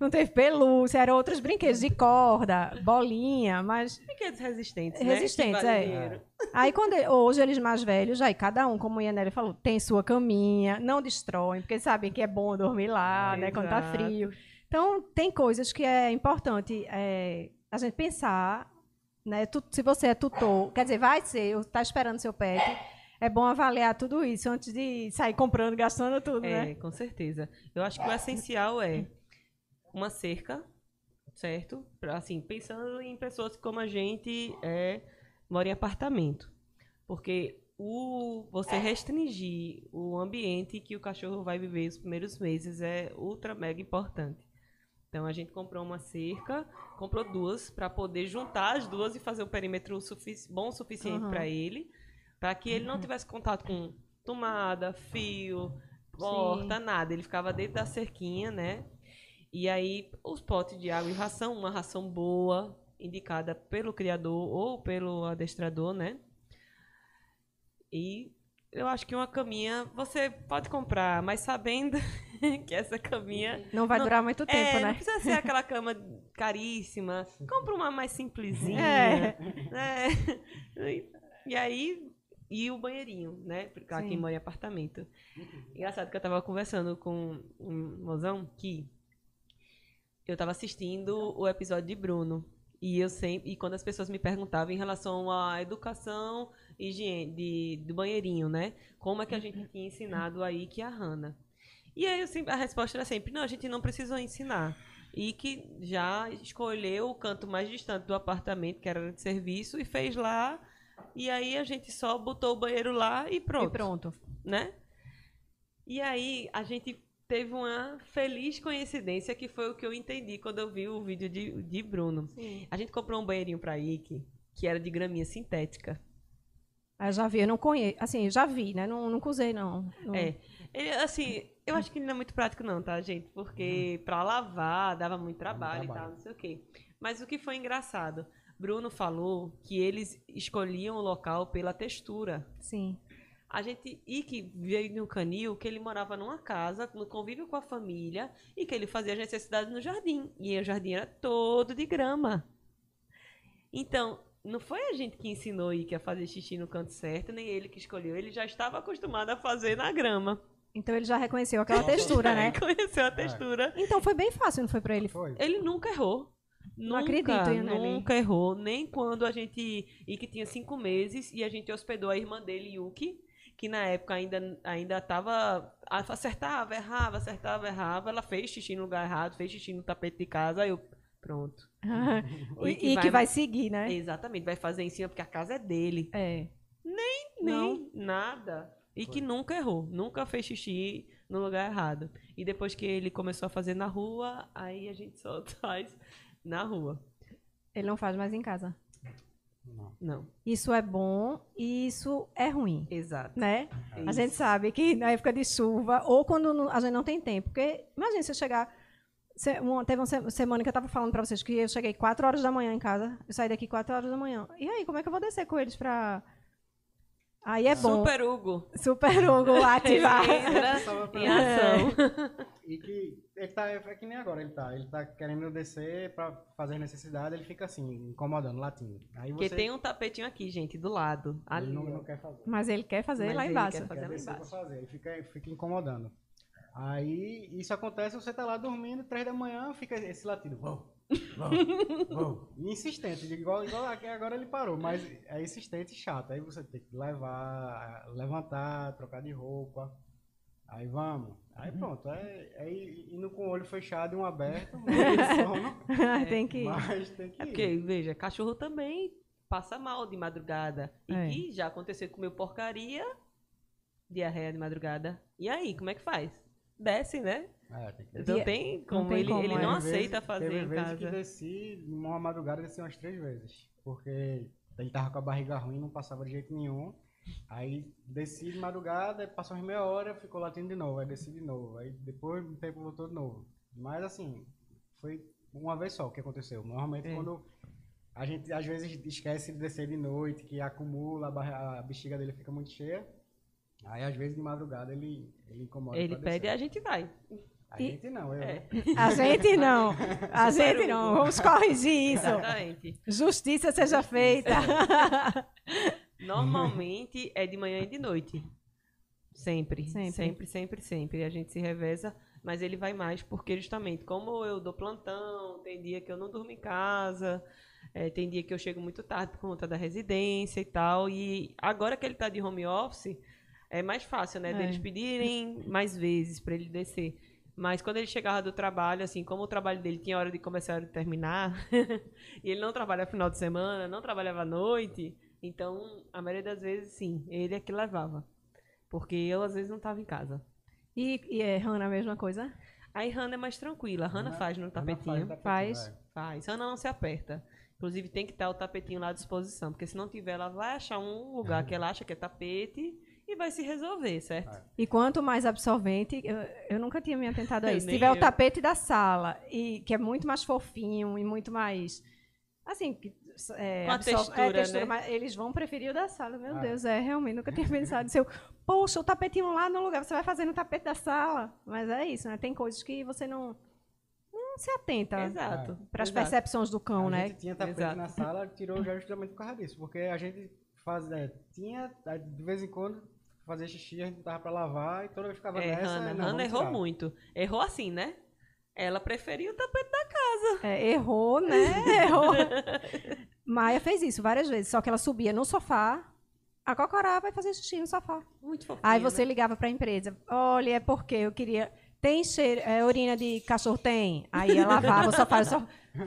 não teve pelúcia, eram outros brinquedos de corda, bolinha, mas Brinquedos resistentes, Resistentes, né? Vale é. Aí, quando hoje eles mais velhos, aí cada um, como a Yaneli falou, tem sua caminha, não destroem, porque sabem que é bom dormir lá, né, quando tá Exato. frio. Então, tem coisas que é importante é, a gente pensar, né? tu- se você é tutor, quer dizer, vai ser, está esperando seu pet, é bom avaliar tudo isso antes de sair comprando, gastando tudo, É, né? com certeza. Eu acho que o essencial é uma cerca, certo? Pra, Assim, pensando em pessoas como a gente é, mora em apartamento. Porque o, você restringir o ambiente que o cachorro vai viver os primeiros meses é ultra mega importante. Então a gente comprou uma cerca, comprou duas para poder juntar as duas e fazer um perímetro sufici- bom o suficiente Uhum. para ele, para que ele não tivesse contato com tomada, fio, porta, nada. Ele ficava dentro da cerquinha, né? E aí os potes de água e ração, uma ração boa, indicada pelo criador ou pelo adestrador, né? E eu acho que uma caminha você pode comprar, mas sabendo *laughs* que essa caminha Não vai Não- durar muito tempo, é, não né? precisa ser aquela *laughs* cama caríssima. Compra uma mais simplesinha. É. né? E- aí, e o banheirinho, né? Pra quem mora em apartamento. Engraçado que eu tava conversando com um mozão que eu tava assistindo o episódio de Bruno. E eu sempre, e quando as pessoas me perguntavam em relação à educação higiene, de, do banheirinho, né? Como é que a gente tinha ensinado aí que a Hannah. E aí sempre- a resposta era sempre, não, a gente não precisou ensinar. E que já escolheu o canto mais distante do apartamento, que era de serviço, e fez lá. E aí a gente só botou o banheiro lá e pronto E pronto. né? E aí a gente teve uma feliz coincidência que foi o que eu entendi quando eu vi o vídeo de, de Bruno. Sim. A gente comprou um banheirinho pra Ike, que era de graminha sintética. Eu já vi, eu não conheço. Assim, já vi, né? Não, nunca usei, não. Não- É. Ele, assim, eu acho que ele não é muito prático não, tá, gente? Porque pra lavar dava muito trabalho, e trabalho. tal, não sei o quê. Mas o que foi engraçado, Bruno falou que eles escolhiam o local pela textura. Sim. A gente, e que veio no canil, que ele morava numa casa, no convívio com a família, e que ele fazia as necessidades no jardim. E o jardim era todo de grama. Então, não foi a gente que ensinou Ike a fazer xixi no canto certo, nem ele que escolheu. Ele já estava acostumado a fazer na grama. Então ele já reconheceu aquela textura, né? Conheceu a textura. Então foi bem fácil, não foi pra ele? Foi. Ele nunca errou. Não nunca, acredito, hein, Nelly? Nunca errou. Nem quando a gente. E que tinha cinco meses e a gente hospedou a irmã dele, Yuki, que na época ainda, ainda tava. Acertava, errava, acertava, errava. Ela fez xixi no lugar errado, fez xixi no tapete de casa. Aí eu. Pronto. *laughs* e, E que e vai- que vai seguir, né? Exatamente, vai fazer em cima, porque a casa é dele. É. Nem nada. E que nunca errou. Nunca fez xixi no lugar errado. E depois que ele começou a fazer na rua, aí a gente *laughs* só faz na rua. Ele não faz mais em casa. Não. Não, Isso é bom e isso é ruim, exato. né? A Isso. gente sabe que na época de chuva, ou quando não- a gente não tem tempo. Porque, imagina você chegar. se- uma- teve uma se- semana que eu estava falando para vocês que eu cheguei 4 horas da manhã em casa. Eu saí daqui 4 horas da manhã. E aí, como é que eu vou descer com eles pra. Aí é bom. Super Hugo. Super Hugo *laughs* ativar. Entra em ação. E que ele tá, é que nem agora ele tá. Ele tá querendo descer pra fazer necessidade, ele fica assim, incomodando, latindo. Aí Porque você tem um tapetinho aqui, gente, do lado. ele Ali. não, ó. não quer fazer. Mas ele quer fazer Mas lá ele embaixo. quer fazer quer lá embaixo. fazer. Aí fica, fica incomodando. Aí isso acontece, você tá lá dormindo, três da manhã, fica esse latido. Vou, vou. *laughs* E insistente, igual, igual aqui agora ele parou, mas é insistente e chato. Aí você tem que levar, levantar, trocar de roupa. Aí vamos. Aí pronto. Aí, aí indo com o olho fechado e um aberto, *laughs* sono, tem que ir. mas tem que É ir. porque, veja, cachorro também passa mal de madrugada. E É. que já aconteceu com meu porcaria, diarreia de madrugada. E aí, como é que faz? Desce, né? É, tem que Não Dia- tem como. tem ele como, ele não Teve aceita vezes- fazer teve em vezes que casa. desci, numa madrugada desci umas três vezes. Porque ele tava com a barriga ruim, não passava de jeito nenhum. Aí desci de madrugada, passou umas meia hora, ficou latindo de novo, aí desci de novo. Aí depois um tempo voltou de novo. Mas assim, foi uma vez só que aconteceu. Normalmente É. quando a gente às vezes esquece de descer de noite, que acumula, a, barra- a bexiga dele fica muito cheia. Aí às vezes de madrugada ele, ele incomoda. Ele pra pede e a gente vai. A E- gente não, eu. É. né? *laughs* A gente não. A gente não. Vamos corrigir isso. Exatamente. Justiça seja feita. *laughs* Normalmente é de manhã e de noite. Sempre. Sempre. Sempre, sempre, sempre. A gente se reveza, mas ele vai mais porque justamente como eu dou plantão, tem dia que eu não durmo em casa, é, tem dia que eu chego muito tarde por conta da residência e tal. E agora que ele tá de home office, é mais fácil, né? É. Deles pedirem mais vezes para ele descer. Mas quando ele chegava do trabalho, assim, como o trabalho dele tinha hora de começar e hora de terminar, *laughs* e ele não trabalha final de semana, não trabalhava à noite, então, a maioria das vezes, sim, ele é que levava. Porque eu, às vezes, não estava em casa. E, e é, Hannah, a mesma coisa? Aí, Hannah é mais tranquila. A Hannah Hannah- faz no tapetinho. tapetinho, Faz. é. Faz. Hannah não se aperta. Inclusive, tem que estar o tapetinho lá à disposição. Porque se não tiver, ela vai achar um lugar que ela acha que é tapete e vai se resolver, certo? É. E quanto mais absorvente, eu, eu nunca tinha me atentado a isso. Se tiver o eu. tapete da sala, e que é muito mais fofinho e muito mais Assim, que, é, Com a absorve- textura, é, textura, né? mas eles vão preferir o da sala. Meu Ah. Deus, é, realmente, nunca tinha pensado. Eu, poxa, o tapetinho lá no lugar, você vai fazer no tapete da sala. Mas é isso, né? Tem coisas que você não, não se atenta Exato. para as exato. percepções do cão, a né? gente tinha tapete Exato. na sala, tirou já justamente por causa disso. Porque a gente faz, é, tinha, de vez em quando, fazer xixi, a gente tava pra lavar e toda vez ficava É, nessa. Hannah. não, Hannah errou muito. Errou assim, né? Ela preferiu o tapete da casa. É, errou, né? *laughs* Errou. Maia fez isso várias vezes, só que ela subia no sofá, acocorava e fazia xixi no sofá. Muito fofinho. Aí você né? ligava para a empresa, olha, é porque eu queria... Tem cheiro, é, urina de cachorro? Tem. Aí ela lavava o sofá, o sofá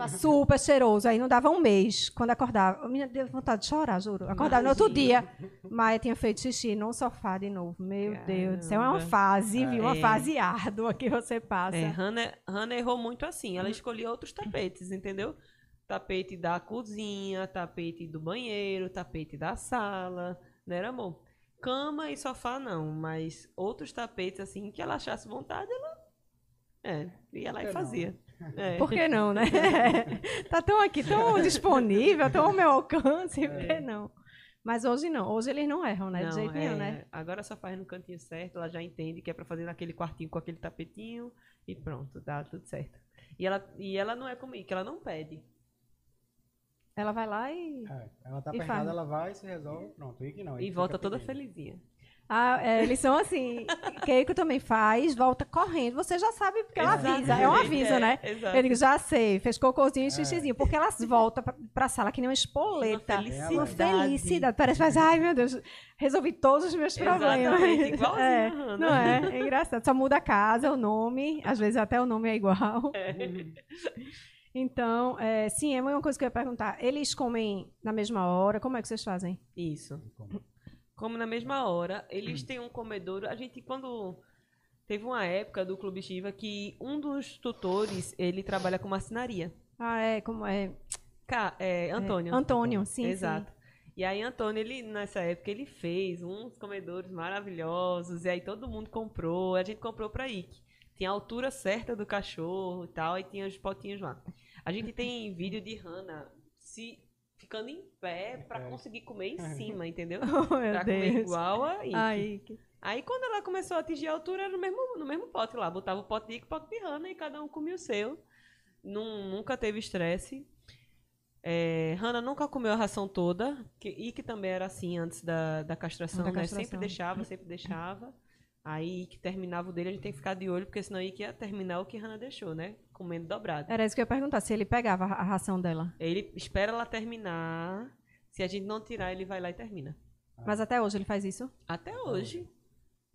super cheiroso. Aí não dava um mês, quando acordava. Me deu vontade de chorar, juro. Acordava no outro Imagina. dia, Maia tinha feito xixi no sofá de novo. Meu Deus do céu, é uma Caramba. fase, viu? Uma É. fase árdua que você passa. É, Hannah, Hannah errou muito assim. Ela escolhia outros tapetes, entendeu? Tapete da cozinha, tapete do banheiro, tapete da sala, né, era amor? Cama e sofá não, mas outros tapetes assim que ela achasse vontade, ela é, ia lá e não, fazia. É. *laughs* Por que não, né? *laughs* tá tão aqui, tão *laughs* disponível, tão ao meu alcance, por que não? Mas hoje não, hoje eles não erram, né? De Não, jeito nenhum, é, né? Agora só faz no cantinho certo, ela já entende que é pra fazer naquele quartinho com aquele tapetinho e pronto, dá tudo certo. E ela, e ela não é comigo, que ela não pede. Ela vai lá e. É, ela tá apertada, ela vai, se resolve, pronto. E que não. E volta toda pedindo. felizinha. Ah, é, eles são assim. Keiko também faz, volta correndo. Você já sabe porque ela avisa. É um *laughs* aviso, É, né? Exato. Eu digo, já sei, fez cocôzinho e xixizinho. Porque elas voltam pra, pra sala que nem uma espoleta. Uma felicidade. Uma felicidade. Parece que faz, ai meu Deus, resolvi todos os meus problemas. Igualzinho É, Hannah. não é? É engraçado. Só muda a casa, o nome, às vezes até o nome é igual. *laughs* Então, é, sim, é uma coisa que eu ia perguntar. Eles comem na mesma hora? Como é que vocês fazem? Isso. Como na mesma hora, eles têm um comedouro. A gente, quando. Teve uma época do Clube Shiva que um dos tutores, ele trabalha com marcenaria. Ah, é, como é? Ca- é, Antônio. É, Antônio, sim, Exato. E aí, Antônio, ele, nessa época, ele fez uns comedores maravilhosos. E aí todo mundo comprou. A gente comprou pra Ike. Tinha a altura certa do cachorro e tal. E tinha os potinhos lá. A gente tem vídeo de Hannah se ficando em pé pra É. conseguir comer em cima, entendeu? *laughs* Oh, pra comer Deus. igual a Ike. Aí, Aí quando ela começou a atingir a altura, era no mesmo, no mesmo pote lá. Botava o pote de Ike e o pote de Hannah e cada um comia o seu. Nun- nunca teve estresse. É, Hannah nunca comeu a ração toda. Que, Ike também era assim antes da, da castração, Da né? castração. Sempre deixava, sempre *laughs* deixava. Aí Ike terminava o dele, a gente tem que ficar de olho, porque senão Ike ia terminar o que Hannah deixou, né? Comendo dobrado. Era isso que eu ia perguntar, se ele pegava a a ração dela. Ele espera ela terminar. Se a gente não tirar, ele vai lá e termina. Mas até hoje ele faz isso? Até hoje.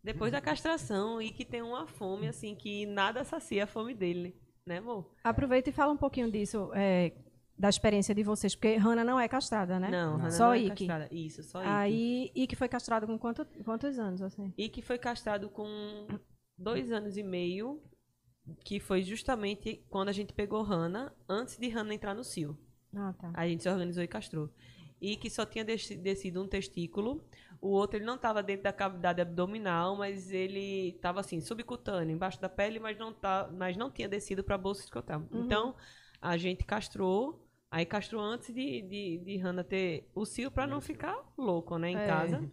Depois da castração, e que tem uma fome, assim, que nada sacia a fome dele, né, amor? Aproveita e fala um pouquinho disso, é, da experiência de vocês, porque Hannah não é castrada, né? Não, Hannah Só não é Ike. castrada. Isso, só Ike. Aí, Ike foi castrado com quanto- quantos anos, assim? Ike foi castrado com dois anos e meio, que foi justamente quando a gente pegou Hannah, antes de Hannah entrar no cio. Ah, tá. A gente se organizou e castrou. E que só tinha desci- descido um testículo. O outro ele não estava dentro da cavidade abdominal, mas ele estava assim, subcutâneo, embaixo da pele, mas não, tá, mas não tinha descido para a bolsa escrotal. Uhum. Então, a gente castrou. Aí castrou antes de, de, de Hannah ter o cio para não ficar louco, né, em É. casa.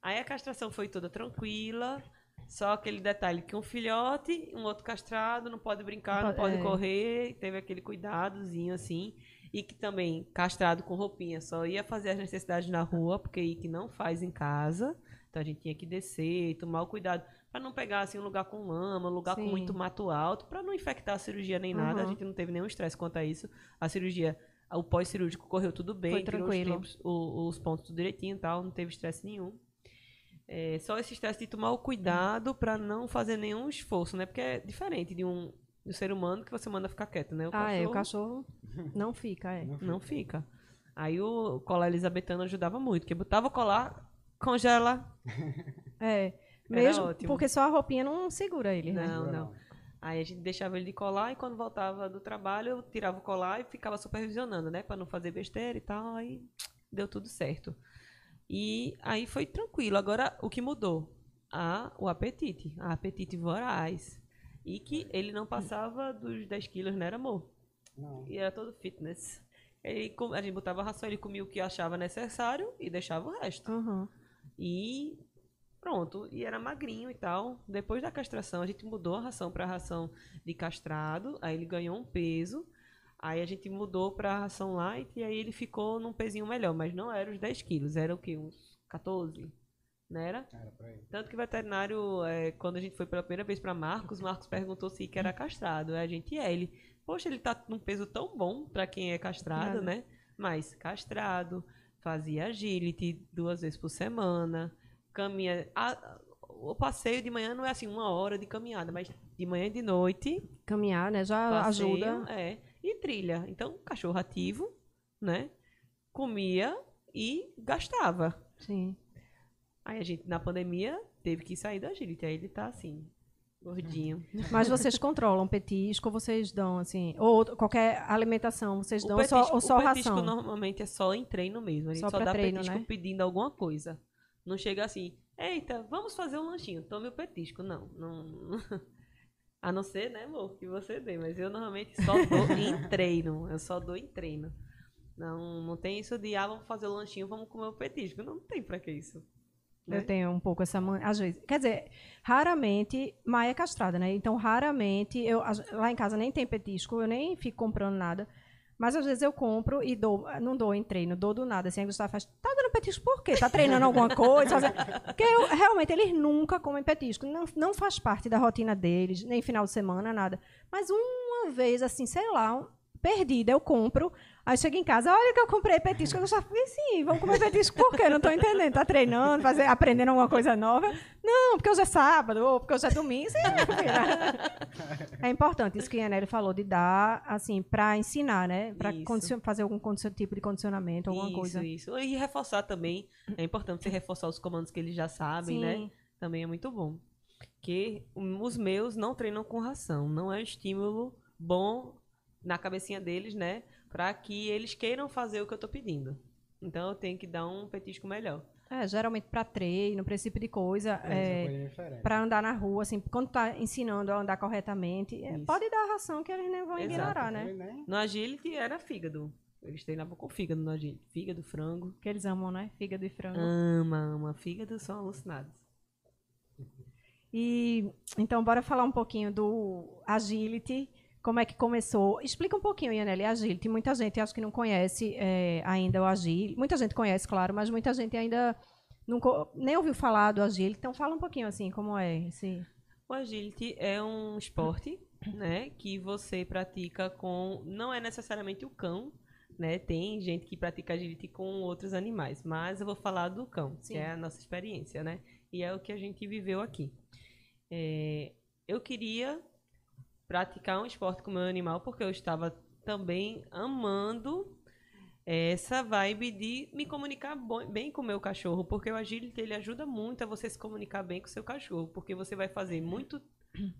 Aí a castração foi toda tranquila. Só aquele detalhe que um filhote, um outro castrado, não pode brincar, Não não pode- é. correr. Teve aquele cuidadozinho assim. E que também, castrado com roupinha, só ia fazer as necessidades na rua, porque Ike não faz em casa. Então a gente tinha que descer e tomar o cuidado para não pegar assim um lugar com lama, um lugar Sim. com muito mato alto, para não infectar a cirurgia nem nada. A Uhum. gente não teve nenhum estresse quanto a isso. A cirurgia, o pós-cirúrgico correu tudo bem, Foi tirou os, tranquilo. tempos, o- os pontos tudo direitinho e tal, não teve estresse nenhum. É, só esse estresse de tomar o cuidado para não fazer nenhum esforço, né? Porque é diferente de um do ser humano que você manda ficar quieto, né? O ah, é, o cachorro não fica, é. não fica. Aí o colar elisabetano ajudava muito, porque botava o colar, congela. É, mesmo ótimo. porque só a roupinha não segura ele, né? Não, não. Aí a gente deixava ele de colar e quando voltava do trabalho eu tirava o colar e ficava supervisionando, né? Pra não fazer besteira e tal. Aí deu tudo certo. E aí foi tranquilo. Agora, o que mudou? A, o apetite. A apetite voraz. E que ele não passava dos 10 quilos, né, amor? Não. E era todo fitness. Ele, a gente botava a ração, ele comia o que achava necessário e deixava o resto. Uhum. E pronto, e era magrinho e tal. Depois da castração, a gente mudou a ração para ração de castrado, aí ele ganhou um peso. Aí a gente mudou para ração light e aí ele ficou num pezinho melhor, mas não era os 10 quilos, era o que? Uns 14? Não era? Era. Tanto que o veterinário, é, quando a gente foi pela primeira vez para Marcos, Marcos perguntou se que era castrado. Aí a gente é. Ele, poxa, ele tá num peso tão bom para quem é castrado, Nada. né? Mas castrado, fazia agility duas vezes por semana, caminha. a- o passeio de manhã não é assim uma hora de caminhada, mas de manhã e de noite Caminhar, né? Já passeio, ajuda. É. E trilha. Então, cachorro ativo, né? Comia e gastava. Sim. Aí a gente, na pandemia, teve que sair da agility. Aí ele tá assim, gordinho. *laughs* Mas vocês controlam petisco, vocês dão assim, ou qualquer alimentação, vocês dão ou só, ou só o petisco ração? normalmente é só em treino mesmo. A gente Só só, dá treino, petisco né? pedindo alguma coisa. Não chega assim, eita, vamos fazer um lanchinho, tome o petisco. Não, não. *laughs* A não ser, né, amor, que você dê. Mas eu normalmente só dou *laughs* em treino. Eu só dou em treino. Não, não tem isso de, ah, vamos fazer o lanchinho, vamos comer o petisco. Não tem pra que isso. né? Eu tenho um pouco essa man... às vezes, quer dizer, raramente Maia é castrada, né? Então raramente eu lá em casa nem tem petisco, eu nem fico comprando nada. Mas às vezes eu compro e dou, não dou em treino, dou do nada. Assim, a Gustavo faz, tá dando petisco por quê? Tá treinando alguma coisa? Porque eu- realmente eles nunca comem petisco. Não, não faz parte da rotina deles, nem final de semana, nada. Mas uma vez, assim, sei lá, perdida, eu compro. Aí chego em casa, olha que eu comprei petisco. Eu já falei, sim, vamos comer petisco por quê? Não tô entendendo. Tá treinando, fazer, aprendendo alguma coisa nova? Não, porque hoje é sábado, ou porque hoje é domingo. Sim, *laughs* é importante isso que a Anelli falou, de dar, assim, para ensinar, né? Para Isso. fazer algum tipo de condicionamento, alguma isso, coisa. isso. E reforçar também. É importante você reforçar os comandos que eles já sabem, né? Sim. Também é muito bom. Porque hum, os meus não treinam com ração. Não é um estímulo bom na cabecinha deles, né? Pra que eles queiram fazer o que eu tô pedindo. Então eu tenho que dar um petisco melhor. É, geralmente para treino, para esse tipo de coisa. É, É, para andar na rua, assim, quando tá ensinando a andar corretamente, é, pode dar a ração que eles nem vão Exato. ignorar, né? Foi, né? No agility era fígado. Eles treinavam com fígado no agility. Fígado, frango. Que eles amam, né? Fígado e frango. Ama, ama. Fígado são alucinados. E então bora falar um pouquinho do agility, como é que começou. Explica um pouquinho, Yaneli, agility. Muita gente acho que não conhece é, ainda o agility. Muita gente conhece, claro, mas muita gente ainda nunca, nem ouviu falar do agility. Então fala um pouquinho assim, como é esse. O agility é um esporte, né, que você pratica com, não é necessariamente o cão, né? Tem gente que pratica agility com outros animais, mas eu vou falar do cão, Sim. que é a nossa experiência, né? E é o que a gente viveu aqui. É, eu queria praticar um esporte com o meu animal porque eu estava também amando essa vibe de me comunicar bem com o meu cachorro, porque o agility ele ajuda muito a você se comunicar bem com o seu cachorro, porque você vai fazer muito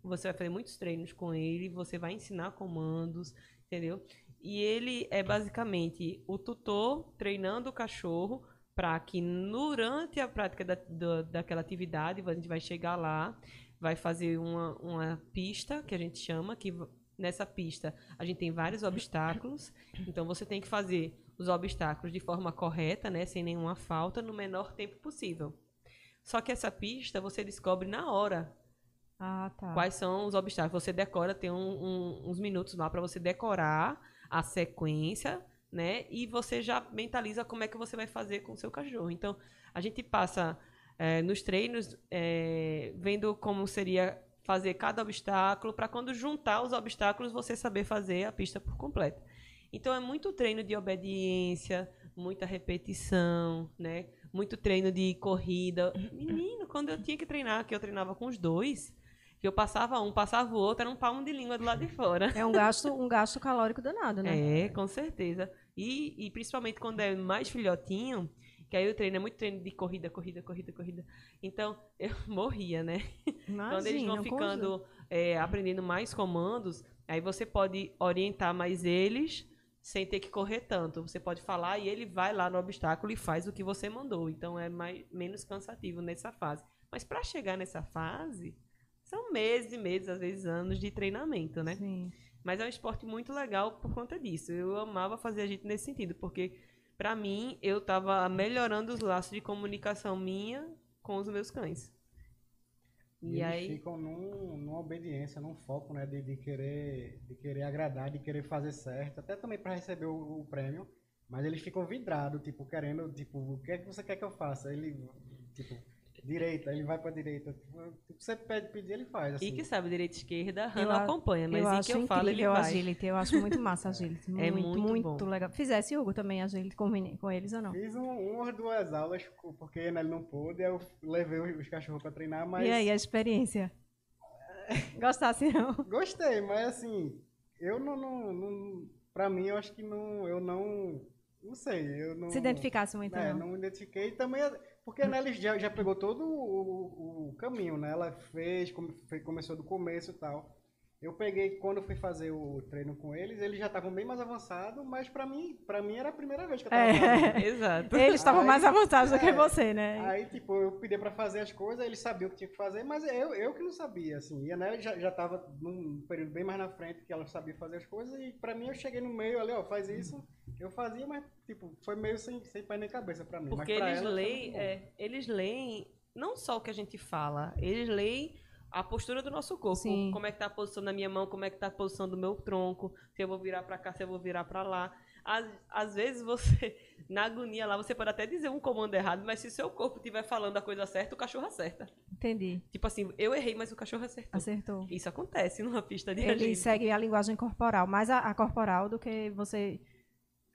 você vai fazer muitos treinos com ele, você vai ensinar comandos, entendeu? E ele é basicamente o tutor treinando o cachorro para que durante a prática da, da- daquela atividade, a gente vai chegar lá, vai fazer uma, uma pista, que a gente chama, que nessa pista a gente tem vários obstáculos, então você tem que fazer os obstáculos de forma correta, né, sem nenhuma falta, no menor tempo possível. Só que essa pista você descobre na hora Ah, tá. quais são os obstáculos. Você decora, tem um- um- uns minutos lá para você decorar a sequência, né? E você já mentaliza como é que você vai fazer com o seu cachorro. Então, a gente passa eh, nos treinos eh, vendo como seria fazer cada obstáculo para quando juntar os obstáculos você saber fazer a pista por completo. Então é muito treino de obediência, muita repetição, né? Muito treino de corrida. Menino, quando eu tinha que treinar, que eu treinava com os dois, que eu passava um, passava o outro, era um palmo de língua do lado de fora. É um gasto, um gasto calórico danado, né? É, com certeza. E, e principalmente quando é mais filhotinho, que aí o treino é muito treino de corrida, corrida, corrida, corrida. Então, *laughs* eu morria, né? Quando eles vão Imagina, ficando, é, aprendendo mais comandos, aí você pode orientar mais eles sem ter que correr tanto. Você pode falar e ele vai lá no obstáculo e faz o que você mandou. Então é mais, menos cansativo nessa fase. Mas para chegar nessa fase, são meses e meses, às vezes anos de treinamento, né? Sim. Mas é um esporte muito legal por conta disso. Eu amava fazer a gente nesse sentido, porque para mim eu estava melhorando os laços de comunicação minha com os meus cães. E, e aí ficam num, numa obediência, num foco, né, de, de querer de querer agradar, de querer fazer certo, até também para receber o, o, prêmio. Mas eles ficam vidrados, tipo, querendo, tipo, o que é que você quer que eu faça? Ele, tipo, direita, ele vai pra direita. Tipo, você pede pedir, ele faz. Assim. E que sabe, direita e esquerda, Hannah não acompanha, mas eu em que eu falo, ele vai. Agility, eu acho muito massa agility. Muito, *laughs* é muito, muito legal. Fizesse, Hugo, também agility com, com eles ou não? Fiz um, uma ou duas aulas, porque ele não pôde, eu levei os cachorros pra treinar, mas... E aí, a experiência? *laughs* Gostasse, não? Gostei, mas assim, eu não, não, não... Pra mim, eu acho que não... Eu não... Não sei, eu não... Se identificasse muito, é, não? não me identifiquei. Também porque né, ela já, já pegou todo o, o, caminho, né? Ela fez, come, começou do começo e tal. Eu peguei, quando eu fui fazer o treino com eles, eles já estavam bem mais avançados, mas pra mim, pra mim era a primeira vez que eu tava é, fazendo. *laughs* Exato. Eles estavam mais avançados é, do que é. você, né? Aí, tipo, eu pedi pra fazer as coisas, eles sabiam o que tinha que fazer, mas eu, eu que não sabia, assim. E a Nelly já, já tava num período bem mais na frente que ela sabia fazer as coisas, e pra mim eu cheguei no meio ali, ó, faz isso. Eu fazia, mas, tipo, foi meio sem, sem pé nem cabeça pra mim. Porque pra eles leem, é, eles leem não só o que a gente fala, eles leem a postura do nosso corpo. Sim. Como é que tá a posição da minha mão, como é que tá a posição do meu tronco, se eu vou virar para cá, se eu vou virar para lá. Às, às vezes você, *laughs* na agonia lá, você pode até dizer um comando errado, mas se o seu corpo estiver falando a coisa certa, o cachorro acerta. Entendi. Tipo assim, eu errei, mas o cachorro acertou. Acertou. Isso acontece numa pista de Ele segue a linguagem corporal, mais a, a corporal do que você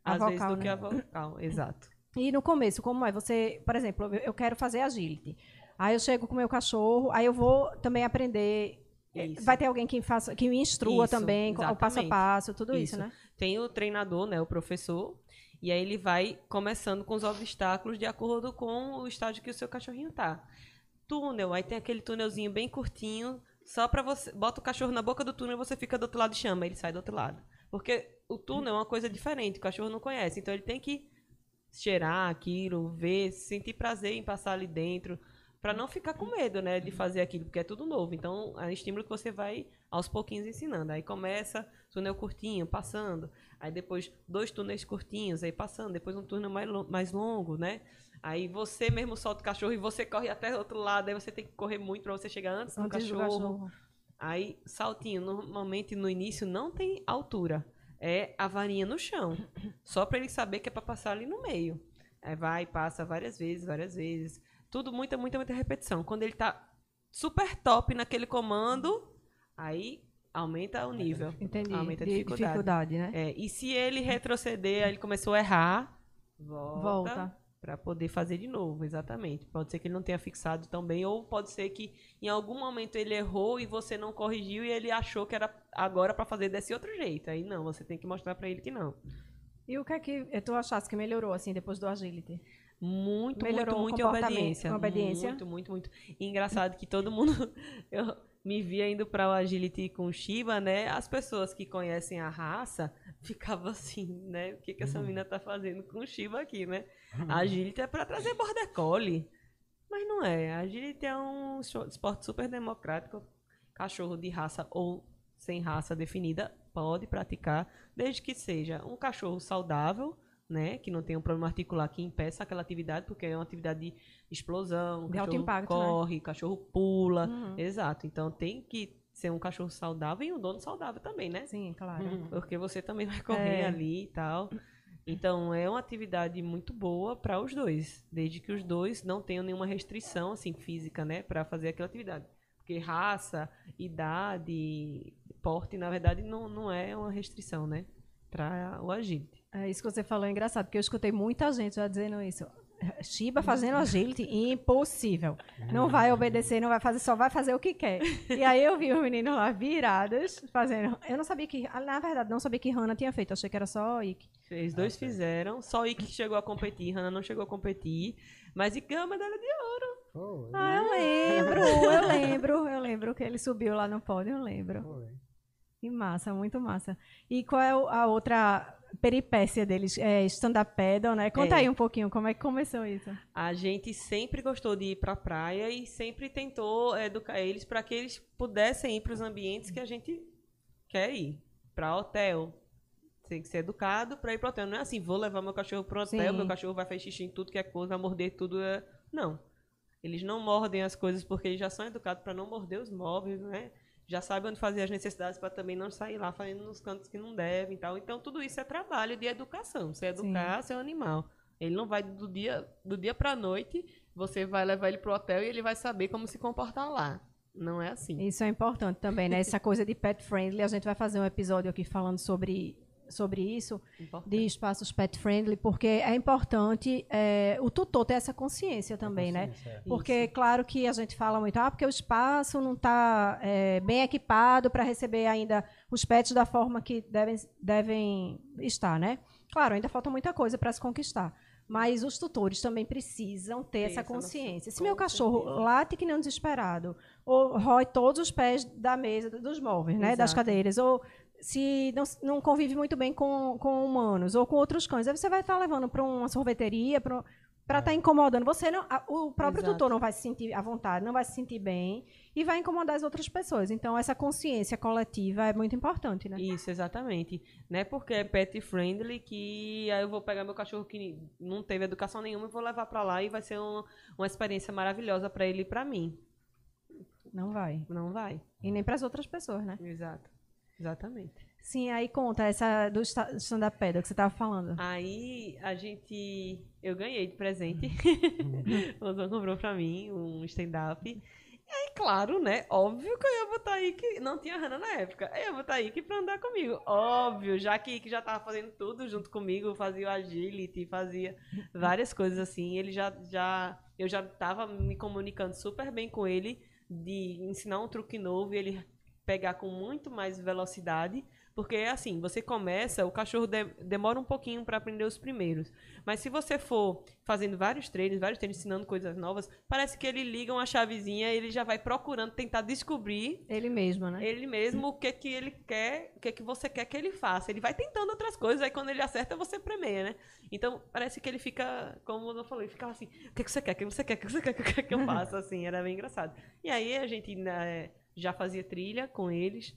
a Às vocal, vezes do né? que a vocal, exato. E no começo, como é? Você, por exemplo, eu quero fazer agility. Aí eu chego com o meu cachorro, aí eu vou também aprender. Isso. Vai ter alguém que, faça, que me instrua isso, também, exatamente. o passo a passo, tudo isso. isso, né? Tem o treinador, né, o professor, e aí ele vai começando com os obstáculos de acordo com o estágio que o seu cachorrinho tá. Túnel, aí tem aquele túnelzinho bem curtinho, só para você, bota o cachorro na boca do túnel e você fica do outro lado e chama, ele sai do outro lado. Porque o túnel é uma coisa diferente, o cachorro não conhece, então ele tem que cheirar aquilo, ver, sentir prazer em passar ali dentro, para não ficar com medo, né, de fazer aquilo, porque é tudo novo. Então, é um estímulo que você vai aos pouquinhos ensinando. Aí começa túnel curtinho, passando. Aí depois dois túneis curtinhos, aí passando. Depois um túnel mais, mais longo, né? Aí você mesmo solta o cachorro e você corre até o outro lado. Aí você tem que correr muito para você chegar antes, do, cachorro. do cachorro. Aí, saltinho, normalmente no início não tem altura. É a varinha no chão. Só para ele saber que é para passar ali no meio. Aí vai, passa várias vezes, várias vezes. Tudo muita, muita, muita repetição. Quando ele tá super top naquele comando, aí aumenta o nível. Entendi. Aumenta a dificuldade. dificuldade né? É, e se ele retroceder, aí ele começou a errar, volta, volta. para poder fazer de novo, exatamente. Pode ser que ele não tenha fixado tão bem, ou pode ser que em algum momento ele errou e você não corrigiu e ele achou que era agora para fazer desse outro jeito. Aí não, você tem que mostrar para ele que não. E o que é que tu achaste que melhorou assim depois do agility? Muito, Melhorou muito, muito obediência. obediência. Muito, muito, muito. E engraçado que todo mundo. *laughs* Eu me via indo para o agility com o Shiba, né? As pessoas que conhecem a raça *laughs* ficavam assim, né? O que, que essa uhum. menina tá fazendo com o Shiba aqui, né? A agility é para trazer border collie. Mas não é. A agility é um esporte super democrático. Cachorro de raça ou sem raça definida pode praticar, desde que seja um cachorro saudável né, que não tem um problema articular que impeça aquela atividade, porque é uma atividade de explosão, de alto impacto, corre, né? cachorro pula, uhum. exato. Então tem que ser um cachorro saudável e um dono saudável também, né? Sim, claro. Uhum. Porque você também vai correr é. ali e tal. Então é uma atividade muito boa para os dois, desde que os dois não tenham nenhuma restrição assim física, né, para fazer aquela atividade. Porque raça, idade, porte, na verdade não, não é uma restrição, né, para o agility. É isso que você falou é engraçado, porque eu escutei muita gente já dizendo isso. Shiba fazendo agility, impossível. Não vai obedecer, não vai fazer, só vai fazer o que quer. E aí eu vi os meninos lá virados, fazendo. Eu não sabia que, na verdade, não sabia que Hannah tinha feito, achei que era só Ike. Os dois fizeram, só Ike chegou a competir, Hannah não chegou a competir, mas Ike ganhou a medalha de ouro. Oh, ah, eu lembro, eu lembro, eu lembro que ele subiu lá no pódio, eu lembro. Foi. Que massa, muito massa. E qual é a outra peripécia deles, é, stand-up paddle, né? Conta é. aí um pouquinho como é que começou isso. A gente sempre gostou de ir para a praia e sempre tentou educar eles para que eles pudessem ir para os ambientes que a gente quer ir. para hotel. Tem que ser educado para ir pro hotel. Não é assim, vou levar meu cachorro pro hotel, Sim. meu cachorro vai fazer xixi em tudo que é coisa, vai morder tudo. é- Não. Eles não mordem as coisas porque eles já são educados para não morder os móveis, né? Já sabem onde fazer as necessidades para também não sair lá fazendo nos cantos que não devem e tal. Então, tudo isso é trabalho de educação. Você educar seu animal. Ele não vai do dia, do dia pra noite, você vai levar ele pro hotel e ele vai saber como se comportar lá. Não é assim. Isso é importante também, né? Essa coisa de pet friendly. A gente vai fazer um episódio aqui falando sobre, sobre isso, Importante. de espaços pet friendly, porque é importante é, o tutor ter essa consciência também, né? Consciência, é. Porque, claro que a gente fala muito, ah, porque o espaço não está bem equipado para receber ainda os pets da forma que devem, devem estar, né? Claro, ainda falta muita coisa para se conquistar. Mas os tutores também precisam ter essa essa consciência. Se meu cachorro certeza. late que nem um desesperado, ou rói todos os pés da mesa, dos móveis, né? Das cadeiras, ou se não, não convive muito bem com, com humanos ou com outros cães, aí você vai estar levando para uma sorveteria, para para estar incomodando. Você não, a- o próprio Exato. tutor não vai se sentir à vontade, não vai se sentir bem e vai incomodar as outras pessoas. Então essa consciência coletiva é muito importante, né? Isso, exatamente. Não é porque é pet friendly que aí eu vou pegar meu cachorro que não teve educação nenhuma e vou levar pra lá e vai ser um- uma experiência maravilhosa pra ele e pra mim. Não vai. Não vai. E nem para as outras pessoas, né? Exato. Exatamente. Sim, aí conta essa do sta- stand-up paddle que você estava falando. Aí a gente. Eu ganhei de presente. *laughs* o Zão comprou pra mim um stand-up. E aí, claro, né? Óbvio que eu ia botar Ike. Não tinha Hannah na época. Eu ia botar Ike pra andar comigo. Óbvio, já que Ike já tava fazendo tudo junto comigo. Fazia o agility, fazia várias coisas assim. Ele já. já eu já tava me comunicando super bem com ele. De ensinar um truque novo e ele pegar com muito mais velocidade. Porque assim, você começa, o cachorro de- demora um pouquinho para aprender os primeiros. Mas se você for fazendo vários treinos, vários treinos, ensinando coisas novas, parece que ele liga uma chavezinha e ele já vai procurando tentar descobrir Ele mesmo, né? ele mesmo o que que ele quer, o que que você quer que ele faça. Ele vai tentando outras coisas, aí quando ele acerta, você premeia, né? Então, parece que ele fica, como eu falei, ficava assim, o que que você quer, o que você quer, o que você quer, o que que eu *laughs* faça, assim, era bem engraçado. E aí a gente né, já fazia trilha com eles,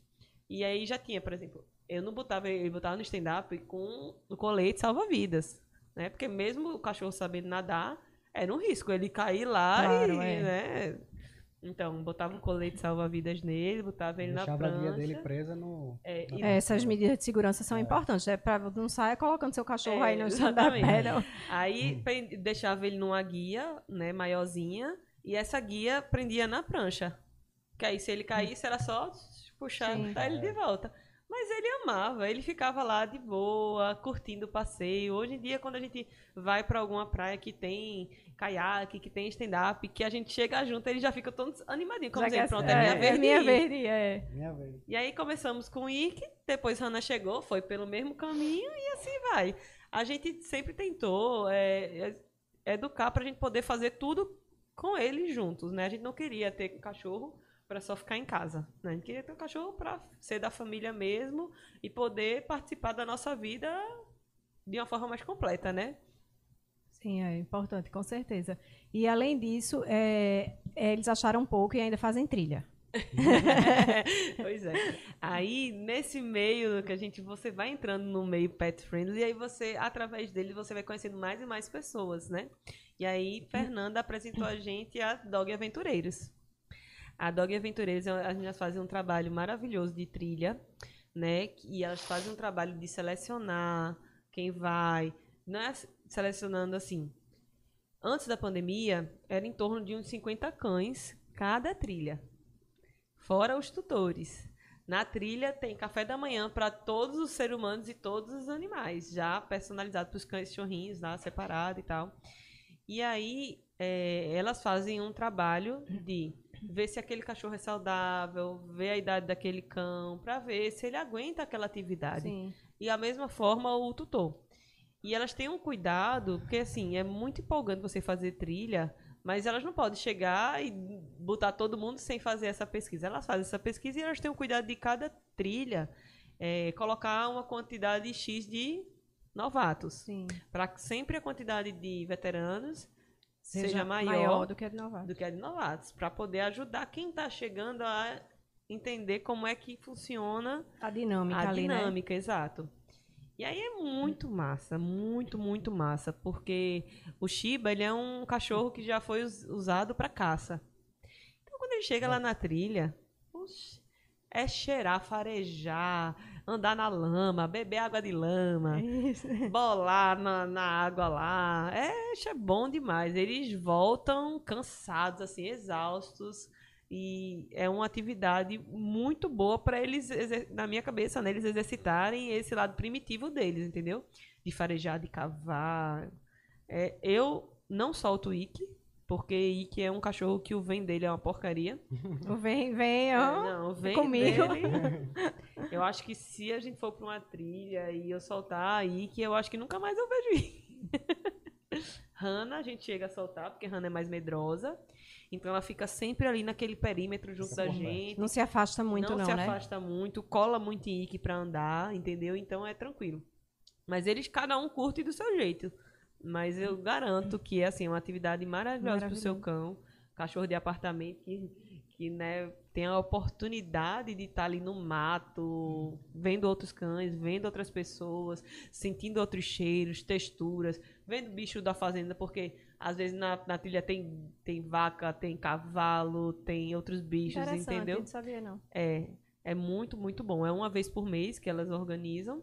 e aí já tinha, por exemplo, eu não botava, ele botava no stand-up com o colete salva-vidas, né? Porque mesmo o cachorro sabendo nadar, era um risco ele cair lá Claro, e, é. né? Então, botava um colete salva-vidas nele, botava ele na Deixava a guia prancha. dele presa no. É, e- É, Essas medidas de segurança são importantes, né? Para não sair colocando seu cachorro É, aí no stand-up exatamente. paddle. Aí pre- deixava ele numa guia, né, maiorzinha, e essa guia prendia na prancha. Que aí se ele caísse era só puxar Sim. e botar ele de volta. Mas ele amava, ele ficava lá de boa, curtindo o passeio. Hoje em dia, quando a gente vai pra alguma praia que tem caiaque, que tem stand-up, que a gente chega junto, ele já fica todo animadinho. Como Já dizendo, quer- pronto, é, minha vez de minha verde, é. Minha vez. E aí começamos com o Ike, depois Hannah chegou, foi pelo mesmo caminho e assim vai. A gente sempre tentou é, é, educar pra gente poder fazer tudo com eles juntos, né? A gente não queria ter cachorro para só ficar em casa, né? A gente queria ter um cachorro para ser da família mesmo e poder participar da nossa vida de uma forma mais completa, né? Sim, é importante, com certeza. E além disso, é, é, eles acharam pouco e ainda fazem trilha. *laughs* pois é. Aí, nesse meio que a gente, você vai entrando no meio pet friendly, e aí você, através dele, você vai conhecendo mais e mais pessoas, né? E aí, Fernanda apresentou a gente a Dog Aventureiros. A Dog Aventureiros, as meninas fazem um trabalho maravilhoso de trilha, né? E elas fazem um trabalho de selecionar quem vai. Não é selecionando assim. Antes da pandemia, era em torno de uns 50 cães cada trilha. Fora os tutores. Na trilha tem café da manhã para todos os seres humanos e todos os animais, já personalizado para os cães cachorrinhos, lá separado e tal. E aí é, elas fazem um trabalho de ver se aquele cachorro é saudável, ver a idade daquele cão, para ver se ele aguenta aquela atividade. Sim. E a mesma forma o tutor. E elas têm um cuidado, porque assim, é muito empolgante você fazer trilha, mas elas não podem chegar e botar todo mundo sem fazer essa pesquisa. Elas fazem essa pesquisa e elas têm o cuidado de cada trilha é, colocar uma quantidade X de novatos. Para sempre a quantidade de veteranos seja, Seja maior, maior do que a de novato. do que a de novatos. Para poder ajudar quem está chegando a entender como é que funciona A dinâmica a ali, né? dinâmica, exato. E aí é muito massa, muito, muito massa, porque o Shiba, ele é um cachorro que já foi us- usado para caça. Então, quando ele chega lá na trilha, é cheirar, farejar, andar na lama, beber água de lama, Isso. bolar na, na água lá. É, é bom demais. Eles voltam cansados, assim, exaustos. E é uma atividade muito boa para eles, na minha cabeça, né, eles exercitarem esse lado primitivo deles, entendeu? De farejar, de cavar. É, eu não solto o Ike, porque Ike é um cachorro que o vem dele é uma porcaria. Vem, vem, É, ó. não, vem comigo. dele. Eu acho que se a gente for pra uma trilha e eu soltar aí, que eu acho que nunca mais eu vejo ir. *laughs* Hannah, a gente chega a soltar, porque Hannah é mais medrosa. Então ela fica sempre ali naquele perímetro junto da Por perto. gente. Não se afasta muito, não, não, se né? afasta muito, cola muito em Ike pra andar, entendeu? Então é tranquilo. Mas eles, cada um curte do seu jeito. Mas eu garanto que é assim, uma atividade maravilhosa pro seu cão. Cachorro de apartamento que, que né, tem a oportunidade de estar ali no mato, vendo outros cães, vendo outras pessoas, sentindo outros cheiros, texturas, vendo bicho da fazenda, porque às vezes na, na trilha tem, tem vaca, tem cavalo, tem outros bichos, entendeu? não sabia, não. É, é muito, muito bom. É uma vez por mês que elas organizam.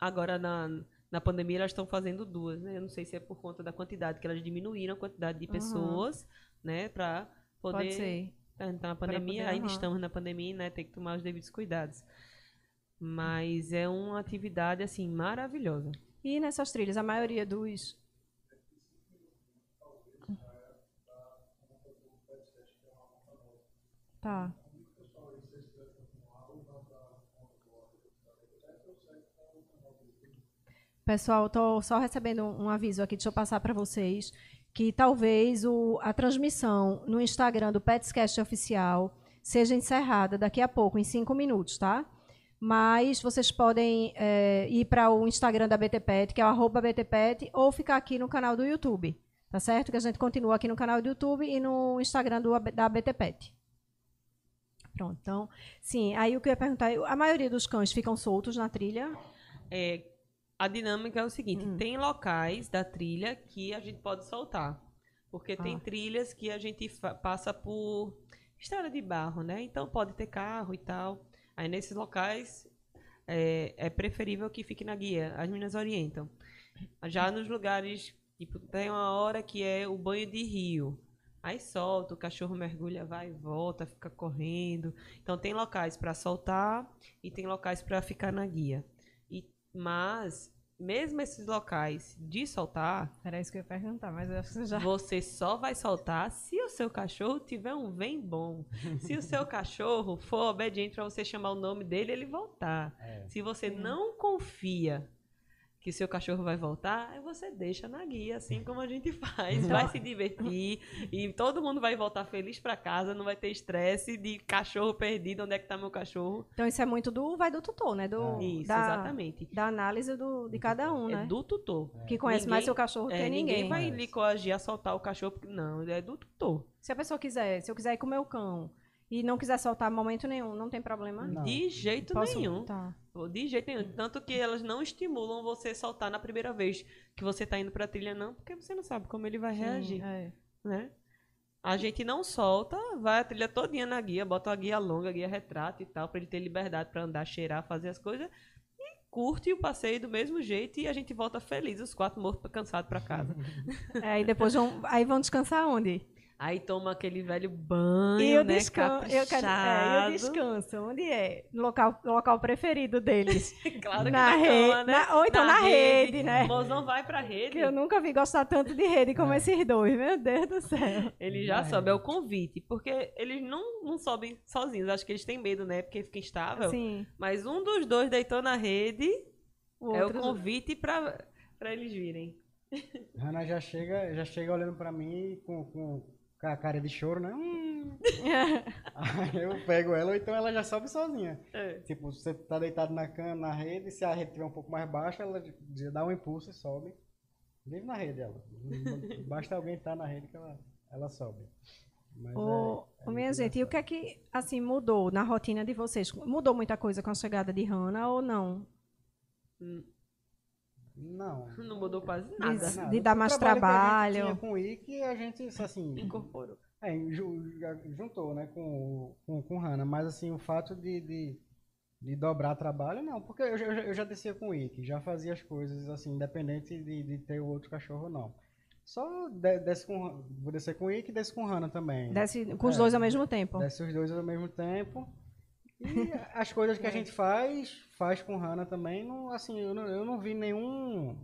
Agora, na, na pandemia, elas estão fazendo duas, né? Eu não sei se é por conta da quantidade, que elas diminuíram a quantidade de pessoas, né? Pra poder... Pode ser. Tá na pandemia, ainda estamos na pandemia, né? Tem que tomar os devidos cuidados. Mas é uma atividade, assim, maravilhosa. E nessas trilhas, a maioria dos. Tá. Pessoal, estou só recebendo um aviso aqui, deixa eu passar para vocês, que talvez o- a transmissão no Instagram do Petscast Oficial seja encerrada daqui a pouco, em cinco minutos, tá? Mas vocês podem é, ir para o Instagram da BTPet, que é o BTPet, ou ficar aqui no canal do YouTube, tá certo? Que a gente continua aqui no canal do YouTube e no Instagram do, da BTPet. Pronto, então, sim, aí o que eu ia perguntar, a maioria dos cães ficam soltos na trilha? É, a dinâmica é o seguinte: Hum. tem locais da trilha que a gente pode soltar. Porque tem Ah. trilhas que a gente passa por estrada de barro, né? Então pode ter carro e tal. Aí nesses locais é, é preferível que fique na guia. As meninas orientam. Já nos lugares, tipo, tem uma hora que é o banho de rio. Aí solta, o cachorro mergulha, vai e volta, fica correndo. Então tem locais para soltar e tem locais para ficar na guia. E, mas, mesmo esses locais de soltar, Era isso que eu ia perguntar, mas eu acho que você já... você só vai soltar se o seu cachorro tiver um vem bom. *laughs* Se o seu cachorro for obediente para você chamar o nome dele, ele voltar. É. Se você não confia que seu cachorro vai voltar, aí você deixa na guia, assim como a gente faz. Vai se divertir e todo mundo vai voltar feliz para casa, não vai ter estresse de cachorro perdido, onde é que tá meu cachorro? Então isso é muito do vai do tutor, né? Do, Isso, da, exatamente. da análise do, de cada um, É né? do tutor. Que conhece mais Ninguém- seu cachorro É, que ninguém. vai lhe coagir a soltar o cachorro, porque não, é do tutor. Se a pessoa quiser, se eu quiser ir com o meu cão e não quiser soltar momento nenhum, não tem problema? Não. De jeito Posso- nenhum. Tá. De jeito nenhum. Tanto que elas não estimulam você soltar na primeira vez que você tá indo pra trilha, não, porque você não sabe como ele vai reagir, Sim, é. né? A gente não solta, vai a trilha todinha na guia, bota uma guia longa, guia retrato e tal, pra ele ter liberdade pra andar, cheirar, fazer as coisas. E curte o passeio do mesmo jeito e a gente volta feliz, os quatro mortos cansados pra casa. *laughs* É, e depois vão, aí vão descansar onde? Aí toma aquele velho banho, e eu né, descanso. Eu, quero, é, caprichado. eu descanso. Onde é? No local, no local preferido deles. *laughs* Claro que na na rede, cama, né? na- ou então na, rede, né? O mozão vai pra rede. Que eu nunca vi gostar tanto de rede como É. esses dois, meu Deus do céu. Ele já Na sobe, é o rede. convite. Porque eles não, não sobem sozinhos. Acho que eles têm medo, né? Porque fica instável. Assim, Mas um dos dois deitou na rede. o É o convite pra, pra eles virem. Hannah já chega, já chega olhando pra mim com, com, com a cara de choro, né? Hum. *laughs* Aí eu pego ela, ou então ela já sobe sozinha. É. Tipo, você tá deitado na cama, na rede, se a rede estiver um pouco mais baixa, ela já dá um impulso e sobe. Vive na rede ela. *laughs* Basta alguém estar na rede que ela, ela sobe. Mas Ô, é- é minha gente, e o que é que assim mudou na rotina de vocês? Mudou muita coisa com a chegada de Hannah ou não? Não. *laughs* Não mudou quase nada. Isso. Nada. de dar O mais trabalho que a trabalho. gente tinha com o Ike, a gente, assim, Incorporou. é, ju- já juntou, né, com, com, com o Hannah. Mas, assim, o fato de, de, de dobrar trabalho, não. Porque eu, já- eu, eu já descia com o Ike, já fazia as coisas, assim, independente de, de ter o outro cachorro ou não. Só de, desce com, vou descer com o Ike e desce com o Hannah também. Desce com os É, dois ao mesmo tempo? Desce os dois ao mesmo tempo. E as coisas que a gente faz, faz com Hannah também, não, assim, eu não, eu não vi nenhum,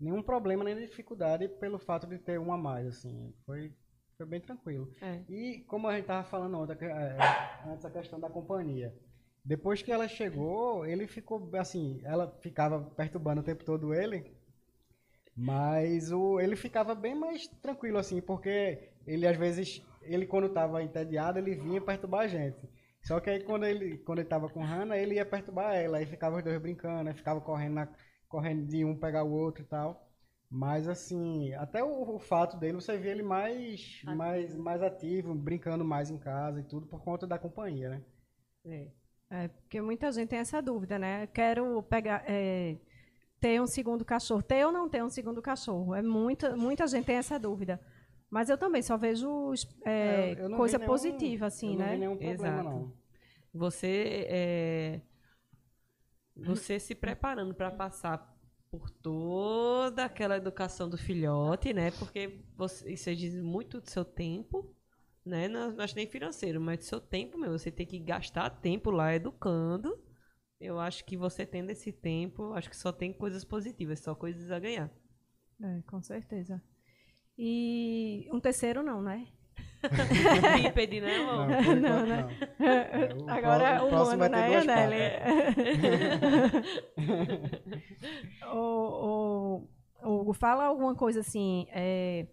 nenhum problema, nem dificuldade pelo fato de ter uma a mais, assim. Foi, foi bem tranquilo. É. E como a gente tava falando ontem, que, é, antes a questão da companhia. Depois que ela chegou, ele ficou assim, ela ficava perturbando o tempo todo ele, mas o, ele ficava bem mais tranquilo assim, porque ele às vezes, ele quando estava entediado, ele vinha perturbar a gente. Só que aí quando ele quando ele tava com Hannah, ele ia perturbar ela, aí ficava os dois brincando, aí ficava correndo na- correndo de um pegar o outro e tal. Mas assim, até o, o fato dele, você vê ele mais, mais, mais ativo, brincando mais em casa e tudo, por conta da companhia, né? É. É, porque muita gente tem essa dúvida, né? Quero pegar, é, ter um segundo cachorro. Ter ou não ter um segundo cachorro? É muita, muita gente tem essa dúvida. Mas eu também só vejo é, Eu- eu não coisa nenhum- positiva, assim, eu não né? vi nenhum problema, Exato. não. Você é, você se preparando para passar por toda aquela educação do filhote, né? Porque você, isso diz muito do seu tempo, né? Não, não acho nem financeiro, mas do seu tempo, meu. Você tem que gastar tempo lá educando. Eu acho que você tendo esse tempo, acho que só tem coisas positivas, só coisas a ganhar. É, com certeza. E um terceiro não, né? *laughs* Bípede, né, amor? Não, *laughs* Não, né? não. *laughs* É, o Agora pró- o próximo mundo, né, Aneli? o, o, Hugo, fala alguma coisa assim, é,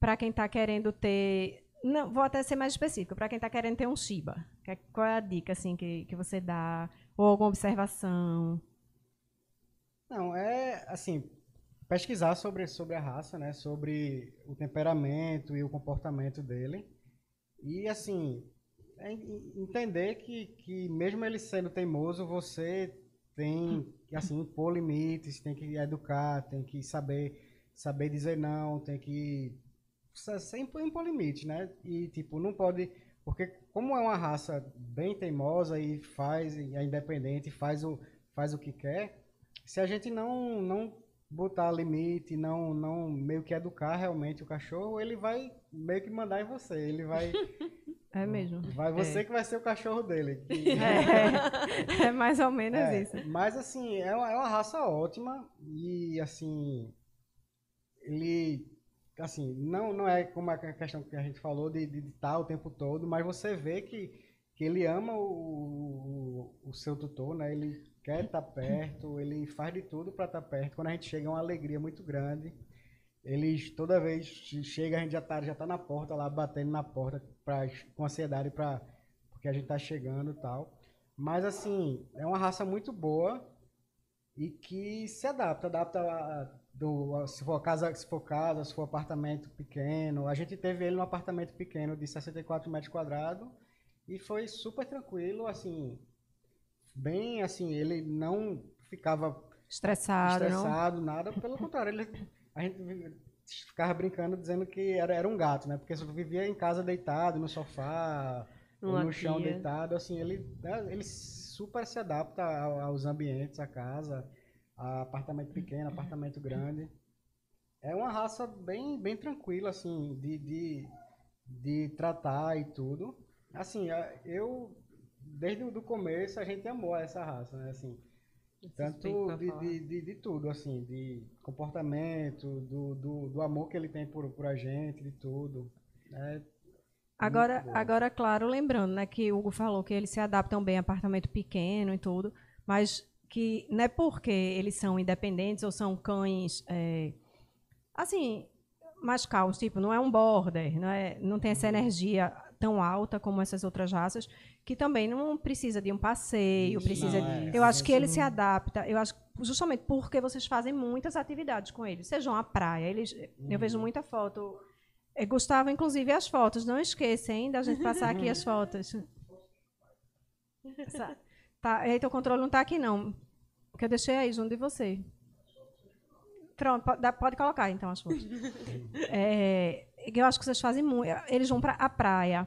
para quem está querendo ter. Não, vou até ser mais específico, para quem está querendo ter um Shiba. que- Qual é a dica assim, que, que você dá? Ou alguma observação? Não, é assim, pesquisar sobre, sobre a raça, né? Sobre o temperamento e o comportamento dele. E assim, é en- entender que, que mesmo ele sendo teimoso, você tem que assim, impor limites, tem que educar, tem que saber, saber dizer não, tem que sa- sem impor, limites, né? E tipo, não pode. Porque como é uma raça bem teimosa e faz, é independente, faz o, faz o que quer, se a gente não, não botar limite, não, não meio que educar realmente o cachorro, ele vai meio que mandar em você. Ele vai. *laughs* É mesmo. vai você que vai ser o cachorro dele. que- *laughs* É, é mais ou menos é, isso. Mas assim, é uma, é uma raça ótima e assim. Ele. Assim, não, não é como a questão que a gente falou de estar o tempo todo, mas você vê que, que ele ama o, o, o seu tutor, né? Ele quer estar perto, ele faz de tudo para estar perto. Quando a gente chega é uma alegria muito grande. Eles, toda vez chega, a gente já tá, já tá na porta lá, batendo na porta pra, com ansiedade pra, porque a gente tá chegando e tal. Mas, assim, é uma raça muito boa e que se adapta, adapta a, do, a- se for casa, se for casa, se for apartamento pequeno. A gente teve ele num apartamento pequeno de 64 metros quadrados e foi super tranquilo, assim, bem, assim, ele não ficava Estressado, não? estressado, nada. Pelo contrário, ele, a gente ficava brincando dizendo que era, era um gato, né? Porque só vivia em casa deitado, no sofá, no chão deitado. Assim, ele, né, ele super se adapta ao- aos ambientes, à casa, a apartamento pequeno, apartamento grande. É uma raça bem, bem tranquila, assim, de, de, de tratar e tudo. Assim, eu, desde o começo, a gente amou essa raça, né? Assim, tanto de, de, de, de tudo, assim, de comportamento, do, do, do amor que ele tem por, por a gente, de tudo. É, Agora, agora, claro, lembrando, né, que o Hugo falou que eles se adaptam bem a apartamento pequeno e tudo, mas que não é porque eles são independentes ou são cães, é, assim, mais calmos, tipo, não é um border, não, é, não tem Uhum. essa energia tão alta como essas outras raças, que também não precisa de um passeio, Isso, precisa. não, é. eu acho que ele se adapta. Eu acho justamente porque vocês fazem muitas atividades com eles, sejam a praia. Eles, eu Uhum. vejo muita foto É, Gustavo, inclusive, as fotos. Não esqueça, hein, da gente passar aqui as *laughs* fotos. Essa- tá, eita, o controle não está aqui, não. Porque eu deixei aí junto de você. Pronto, pode colocar, então, as fotos. *laughs* É, eu acho que vocês fazem muito. Eles vão para a praia.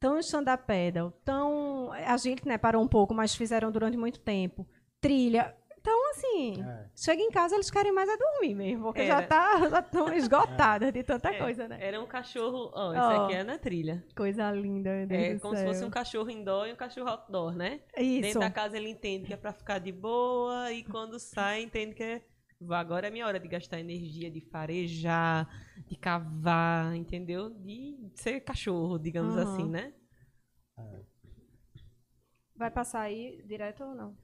Tão stand-up paddle, tão... A gente né, parou um pouco, mas fizeram durante muito tempo. Trilha. Então, assim, É. chega em casa, eles querem mais é dormir mesmo, porque já Era. tá, já estão *laughs* esgotadas de tanta coisa, né? Era um cachorro. Ó, esse Ó. aqui é na trilha. Coisa linda, meu Deus É do como se céu. fosse um cachorro indoor e um cachorro outdoor, né? Isso. Dentro da casa ele entende que é pra ficar de boa e quando sai entende que é. "Vá, Agora é minha hora de gastar energia, de farejar, de cavar, entendeu? De ser cachorro, digamos Uhum. assim, né? Vai passar aí direto ou não?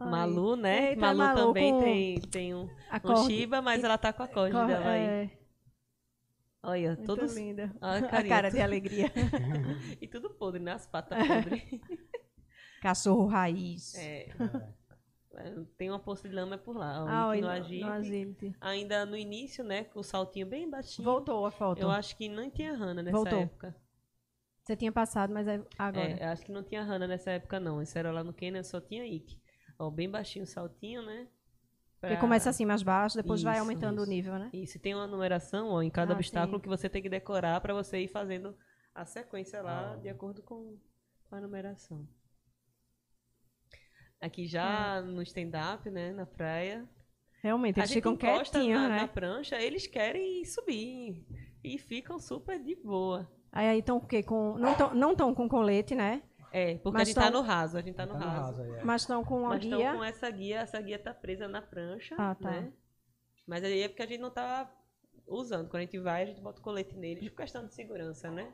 Ai. Malu, né? Eita, Malu, Malu também com tem, tem um, A um Shiba, mas ela tá com a corda cor- dela aí. é, Olha, muito todos. linda. A A carinha, cara de alegria. *laughs* E tudo podre, né? As patas podres. *laughs* Cachorro raiz. É. Tem uma poça de lama por lá. Ah, no no. Ainda no início, né? Com o saltinho bem baixinho. Voltou a foto. Eu acho que não tinha Hannah nessa Voltou. época. Você tinha passado, mas é agora. É, eu acho que não tinha Hannah nessa época, não. Isso era lá no Kenya, só tinha Ike. Ó, bem baixinho o saltinho, né? Porque Pra- começa assim mais baixo, depois vai Isso, aumentando isso. o nível, né? Isso, e tem uma numeração, ó, em cada Ah, obstáculo sim. que você tem que decorar pra você ir fazendo a sequência lá Ah. de acordo com a numeração. Aqui já no stand-up, né, na praia, Realmente, a eles gente ficam quietinhos, na, né? na prancha, eles querem subir e ficam super de boa. Aí aí estão o quê? Com... Não estão não tão com colete, né? É, porque Mas a gente tá tão- no raso, a gente tá no Tá no raso. raso aí, é. Mas estão com uma Mas guia. com essa guia, essa guia tá presa na prancha, Ah, tá. né? Mas aí é porque a gente não tá usando. Quando a gente vai, a gente bota o colete neles por questão de segurança, né?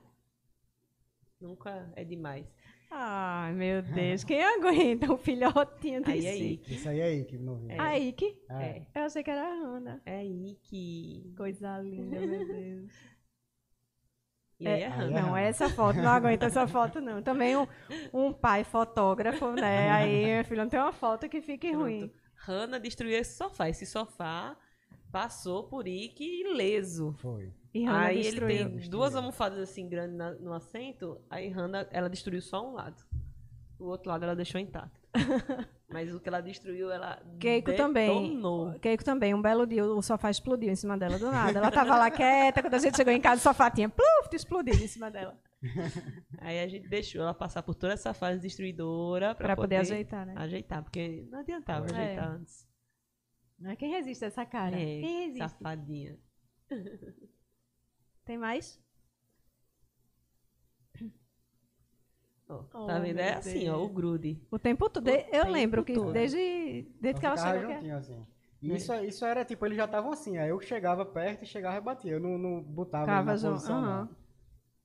Nunca é demais. Ai, meu Deus. Quem aguenta um filhotinho Aí desse? aí, Isso aí é que não vi. É. A Ike? É. Eu achei que era a Hannah. é que. Coisa linda, meu *laughs* Deus. E é, É. Aí é Não, Hannah. essa foto, não aguento essa foto, não. Também um, um pai fotógrafo, né? Aí, meu filho, não tem uma foto que fique ruim. Pronto. Hannah destruiu esse sofá. Esse sofá passou por Ike ileso. Foi. E Hannah aí destruiu. ele tem Destruiu. duas almofadas assim grandes na- no assento. Aí Hannah, ela destruiu só um lado. O outro lado ela deixou intacto. *laughs* Mas o que ela destruiu, ela Keiko também. detonou. Keiko também, um belo dia o sofá explodiu em cima dela do nada. Ela tava lá quieta, quando a gente chegou em casa, o sofá tinha pluf, explodido em cima dela. *laughs* Aí a gente deixou ela passar por toda essa fase destruidora pra, Pra poder ajeitar, né? ajeitar, porque não adiantava É. ajeitar antes. Mas Quem resiste a essa cara? É, Quem resiste? safadinha. *laughs* Tem mais? Ó, Oh, tá vendo? É assim, ó, o grude. O tempo todo. O eu tempo lembro que todo. desde, desde que ela chegou. que- juntinho, assim. É. Isso, isso era tipo, eles já estavam assim, aí eu chegava perto e chegava e batia. Eu não, não botava Ficava na posição, não.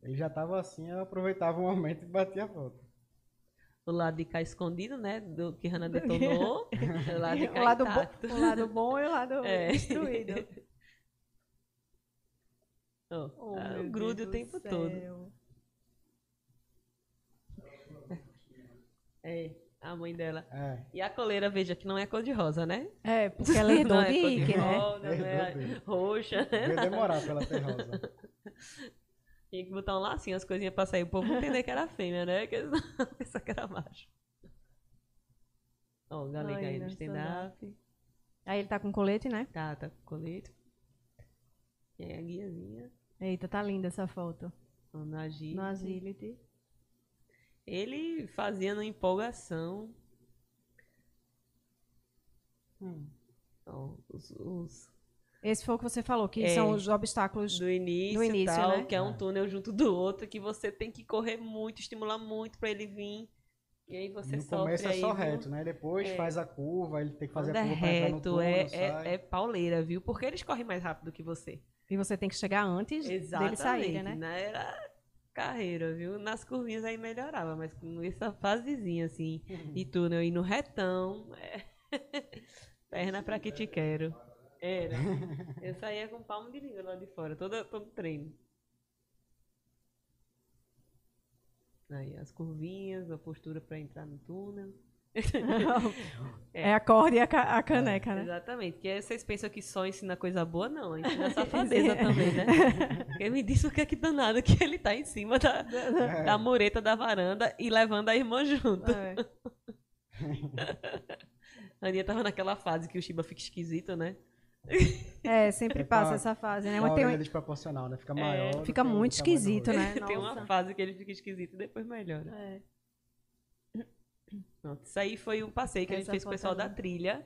Ele já tava assim, eu aproveitava o momento e batia a foto. O lado de cá escondido, né? Do que Hannah detonou. *laughs* o lado de cá o, lado intacto. bo- o lado bom e o lado *laughs* É. destruído. Ó, Oh, ah, meu o tempo todo. céu. É, a mãe dela. É. E a coleira, veja, que não é cor de rosa, né? É, porque ela herdou *laughs* não de é cor Ike, né? rosa, não Herdou é dele. roxa, né? Ia demorar pra ela ter rosa. *laughs* Tinha que botar um lacinho, as coisinhas pra sair. O povo não entender que era fêmea, né? Que eles *laughs* não pensar que era macho. Ó, o galega aí no stand-up. Aí ele tá com colete, né? Tá, tá com colete. E aí a guiazinha. Eita, tá linda essa foto. No agility. No agility. Ele fazia na empolgação. Hum. ó, os, os Esse foi o que você falou, que É. são os obstáculos. do início, Do início, tal, né? que é um É. túnel junto do outro, que você tem que correr muito, estimular muito pra ele vir. E aí você no sofre começo é aí, só viu? reto, né? Depois É. faz a curva, ele tem que fazer Quando a é curva pra entrar no reto, túnel, é, é, é pauleira, viu? Porque eles correm mais rápido que você. E você tem que chegar antes Exatamente. deles saírem, né? né? Era carreira, viu? Nas curvinhas aí melhorava, mas com essa fasezinha assim, e túnel e no retão, é... *laughs* perna pra que te quero. Era. Eu saía com palmo de língua lá de fora, todo, todo treino. Aí as curvinhas, a postura pra entrar no túnel. *laughs* É a corda e a, ca- a caneca, né? Exatamente. Porque aí vocês pensam que só ensina coisa boa, não. Ensina safadeza *laughs* também, né? Porque me disse o que é que danado que ele tá em cima da, da mureta da varanda e levando a irmã junto. É. *laughs* A Aninha tava naquela fase que o Shiba fica esquisito, né? É, sempre Fica passa essa fase, né? Uma Mas tem- orelha desproporcional, né? Fica maior. do fica que muito esquisito, né? Tem uma fase que ele fica esquisito e depois melhora. É. Pronto, isso aí foi um passeio que a gente Essa fez com o pessoal da ali. trilha.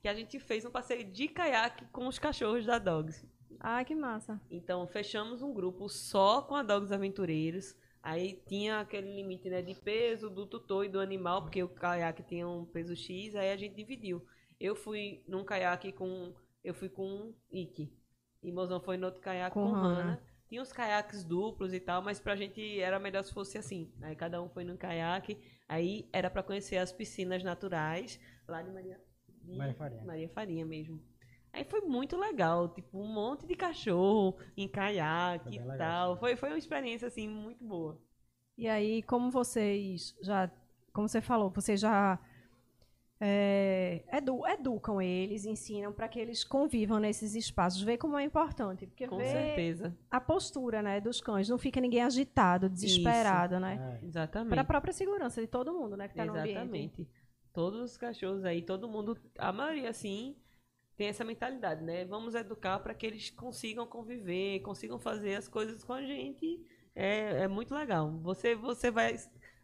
Que a gente fez um passeio de caiaque com os cachorros da Dogs. Ah, que massa. Então, fechamos um grupo só com a Dogs Aventureiros. Aí tinha aquele limite né, de peso do tutor e do animal, porque o caiaque tinha um peso X, aí a gente dividiu. Eu fui num caiaque com. Eu fui com um Ike. E Mozão foi no outro caiaque Com com, Hannah. Hannah. Tinha uns caiaques duplos e tal, mas pra gente era melhor se fosse assim. Aí cada um foi num caiaque. Aí era pra conhecer as piscinas naturais lá de Maria, de Maria Farinha. Maria Farinha mesmo. Aí foi muito legal, tipo, um monte de cachorro em caiaque e legal, tal. Foi, foi uma experiência, assim, muito boa. E aí, como vocês já, como você falou, vocês já é, edu- educam eles, ensinam para que eles convivam nesses espaços, vê como é importante, porque Com vê certeza. a postura, né, dos cães, não fica ninguém agitado, desesperado, né? É. Exatamente. Para a própria segurança de todo mundo, né, que ambiente. Exatamente. Todos os cachorros aí, todo mundo, a maioria assim, tem essa mentalidade, né? Vamos educar para que eles consigam conviver, consigam fazer as coisas com a gente. É, é muito legal. Você, você vai.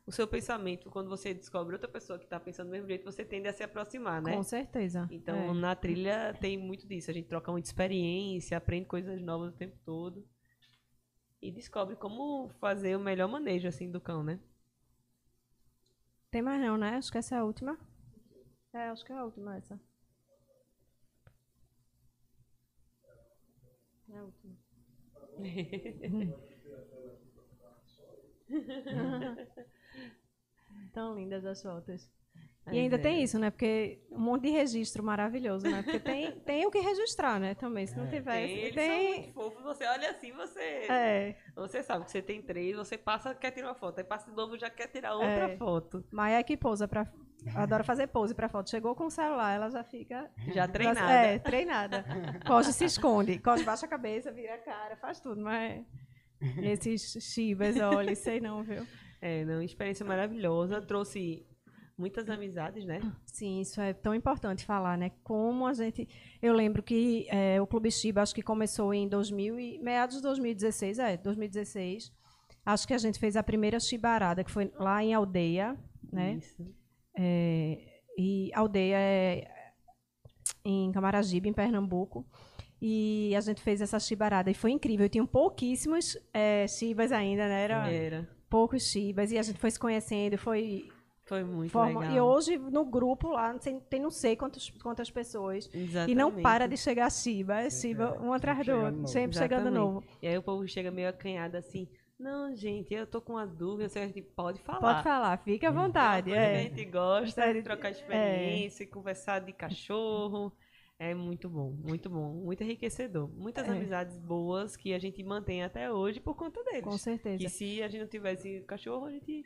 O seu pensamento, quando você descobre outra pessoa que está pensando do mesmo jeito, você tende a se aproximar, né? Com certeza. Então, É. na trilha tem muito disso. A gente troca muita experiência, aprende coisas novas o tempo todo. E descobre como fazer o melhor manejo, assim, do cão, né? Tem mais não, né? Acho que essa é a última. É, acho que é a última essa. É a última. *laughs* Tão lindas as fotos. E ainda é. tem isso, né? Porque um monte de registro maravilhoso, né? Porque tem, *laughs* tem o que registrar, né? Também, se não É. tivesse. Tem, eles tem- são muito fofos. Você olha assim, você. É, Você sabe que você tem três, você passa, quer tirar uma foto. Aí passa de novo, já quer tirar outra É. foto. Maia é que pousa pra. Adora fazer pose pra foto. Chegou com o celular, ela já fica. Já treinada. É, treinada. Coge se esconde. Coge baixa a cabeça, vira a cara, faz tudo, mas. *laughs* Esses chibas, olha, sei não, viu? É, não, experiência maravilhosa. Trouxe muitas amizades, né? Sim, isso é tão importante falar, né? Como a gente. Eu lembro que é, o Clube Chiba, acho que começou em 2000 e, meados de 2016, é, 2016. Acho que a gente fez a primeira chibarada, que foi lá em Aldeia, né? Isso. É, e Aldeia é em Camaragibe, em Pernambuco. E a gente fez essa chibarada e foi incrível. Tinham pouquíssimos é, chibas ainda, né? Era Era. Poucos chibas e a gente foi se conhecendo, foi Foi muito forma- legal. E hoje no grupo lá tem, não sei quantos, quantas pessoas Exatamente. e não para de chegar chiba, é chiba é, um atrás do outro, sempre chegando novo. E aí o povo chega meio acanhado assim. Não, gente, eu tô com uma dúvida. Você tipo, pode falar. Pode falar, fica à vontade. É É. a gente gosta É. de trocar experiência, conversar de cachorro. É muito bom, muito bom, muito enriquecedor. Muitas É. amizades boas que a gente mantém até hoje por conta deles. Com certeza. Que se a gente não tivesse cachorro, a gente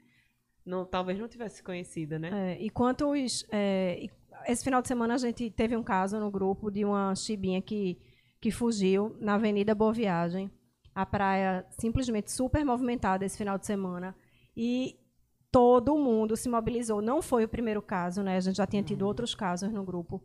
não, talvez não tivesse conhecido, né? É, e quantos. é, e esse final de semana a gente teve um caso no grupo de uma chibinha que, que fugiu na Avenida Boa Viagem. A praia simplesmente super movimentada esse final de semana. E todo mundo se mobilizou. Não foi o primeiro caso, né? A gente já tinha tido outros casos no grupo.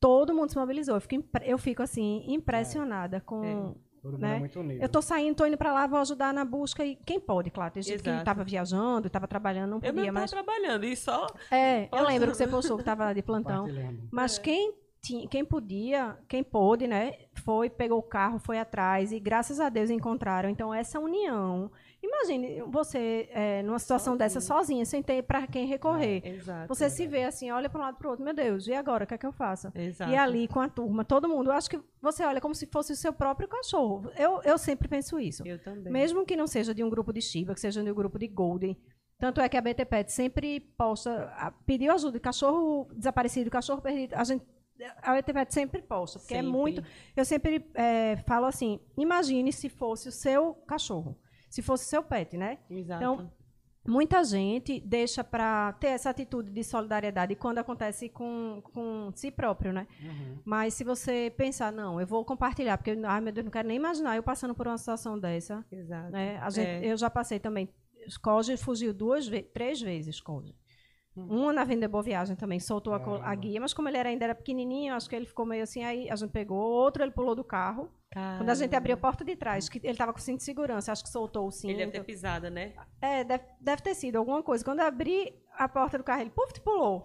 Todo mundo se mobilizou. Eu fico, impre- eu fico assim, impressionada com. Todo mundo né? é. Eu tô saindo, tô indo para lá, vou ajudar na busca. E quem pode, claro. Tem gente que Exato. estava viajando, estava trabalhando, não Eu podia, mesmo tava mas. trabalhando e só É, eu lembro que você postou que estava de *laughs* plantão. Mas É. quem, tinha, quem podia, quem pôde, né, foi, pegou o carro, foi atrás e graças a Deus encontraram. Então, essa união. Imagine você é, numa situação Sozinho. dessa sozinha, sem ter para quem recorrer. Exato. Você se vê assim, olha para um lado para o outro, meu Deus, e agora? O que é que eu faço? Exato. E ali com a turma, todo mundo, eu acho que você olha como se fosse o seu próprio cachorro. Eu, eu sempre penso isso. Eu também. Mesmo que não seja de um grupo de Shiba, que seja de um grupo de Golden. Tanto é que a BT Pet sempre posta, a- pediu ajuda de cachorro desaparecido, cachorro perdido. A gente, a BT Pet sempre posta, porque é Sempre. muito. Eu sempre é, falo assim: imagine se fosse o seu cachorro, se fosse seu pet, né? Exato. Então, muita gente deixa para ter essa atitude de solidariedade quando acontece com, com si próprio, né? Uhum. Mas se você pensar, não, eu vou compartilhar, porque, ai meu Deus, não quero nem imaginar eu passando por uma situação dessa. Exato. Né? A gente, É. Eu já passei também. Koji fugiu duas três vezes, Koji. Uma na Venda Boa Viagem também, soltou a, a guia, mas como ele era, ainda era pequenininho, acho que ele ficou meio assim, aí a gente pegou. Outro ele pulou do carro. Quando a gente abriu a porta de trás, que ele estava com cinto de segurança, acho que soltou o cinto. Ele deve ter pisado, né? É, deve, deve ter sido alguma coisa. Quando eu abri a porta do carro, ele puf, pulou.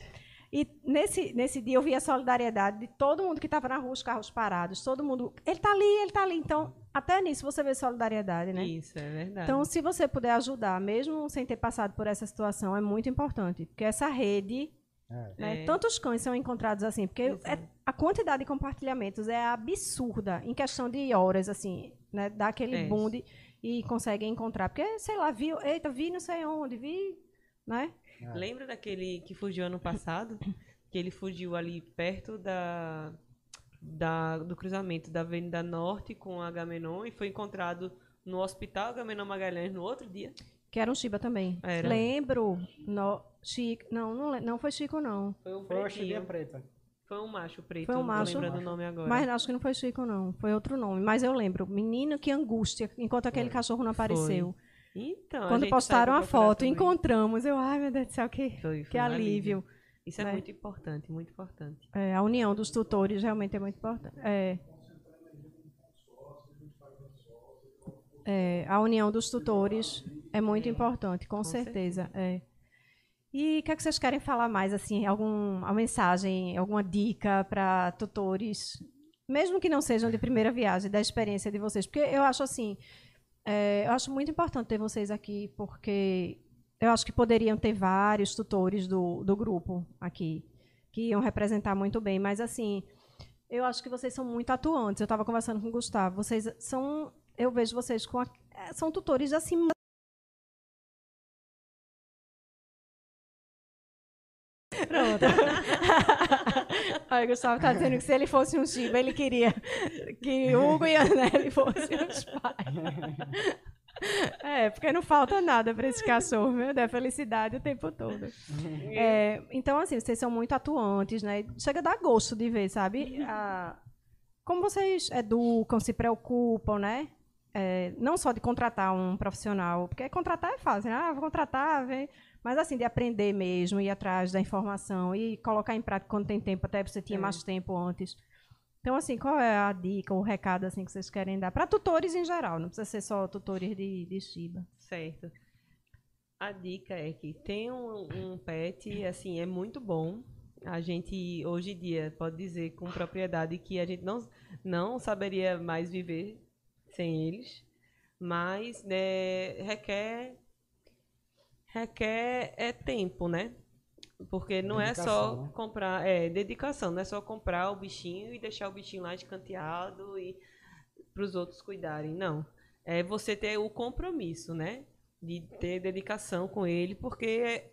E nesse, nesse dia eu vi a solidariedade de todo mundo que estava na rua, os carros parados, todo mundo. Ele está ali, ele está ali. Então, até nisso você vê solidariedade, né? Isso, é verdade. Então, se você puder ajudar, mesmo sem ter passado por essa situação, é muito importante. Porque essa rede, É. né, É. tantos cães são encontrados assim, porque Exato. é- a quantidade de compartilhamentos é absurda em questão de horas, assim, né? Dá aquele É. boom de, e consegue encontrar. Porque, sei lá, viu, eita, vi não sei onde, vi, né? Lembra daquele que fugiu ano passado? *coughs* que ele fugiu ali perto da, da do cruzamento da Avenida Norte com a Agamenon e foi encontrado no Hospital Agamenon Magalhães no outro dia. Que era um Chiba também. Era. Lembro, no, Chico, não, não, não foi Chico, não. Foi um Foi a pretinho. chibia preta. Foi um macho preto. Foi um não tô macho. lembrando o nome agora. Mas acho que não foi Chico, não. Foi outro nome. Mas eu lembro. Menino, que angústia, enquanto aquele Foi. cachorro não apareceu. Então, a Quando gente postaram a foto, isso. encontramos. Eu, ai, meu Deus do céu, que, Foi, que foi um alívio. Isso é né? muito importante, muito importante. É, a união dos tutores realmente é muito importante. É. É, a união dos tutores é muito importante, com, com certeza. É. E o que, é que vocês querem falar mais? Assim, alguma mensagem, alguma dica para tutores, mesmo que não sejam de primeira viagem, da experiência de vocês? Porque eu acho assim, é, eu acho muito importante ter vocês aqui, porque eu acho que poderiam ter vários tutores do, do grupo aqui, que iam representar muito bem, mas assim, eu acho que vocês são muito atuantes. Eu estava conversando com o Gustavo, vocês são, eu vejo vocês com, a, são tutores assim. *laughs* Aí o Gustavo está dizendo que se ele fosse um Shiba, ele queria que Hugo e Anelli fossem os pais. É, porque não falta nada para esse cachorro, meu Deus, felicidade o tempo todo. É, então, assim, vocês são muito atuantes, né? Chega a dar gosto de ver, sabe? A- como vocês educam, se preocupam, né? É, não só de contratar um profissional, porque contratar é fácil, né? Ah, vou contratar, vem. Mas assim, de aprender mesmo, ir atrás da informação e colocar em prática quando tem tempo, até você tinha É. mais tempo antes. Então, assim, qual é a dica, o recado assim, que vocês querem dar? Para tutores em geral, não precisa ser só tutores de, de Shiba. Certo. A dica é que tem um, um pet, assim, é muito bom. A gente, hoje em dia, pode dizer com propriedade que a gente não, não saberia mais viver sem eles, mas né, requer, requer é tempo, né? Porque não é só Dedicação, né? comprar, é dedicação, não é só comprar o bichinho e deixar o bichinho lá escanteado e para os outros cuidarem, não. É você ter o compromisso, né? De ter dedicação com ele, porque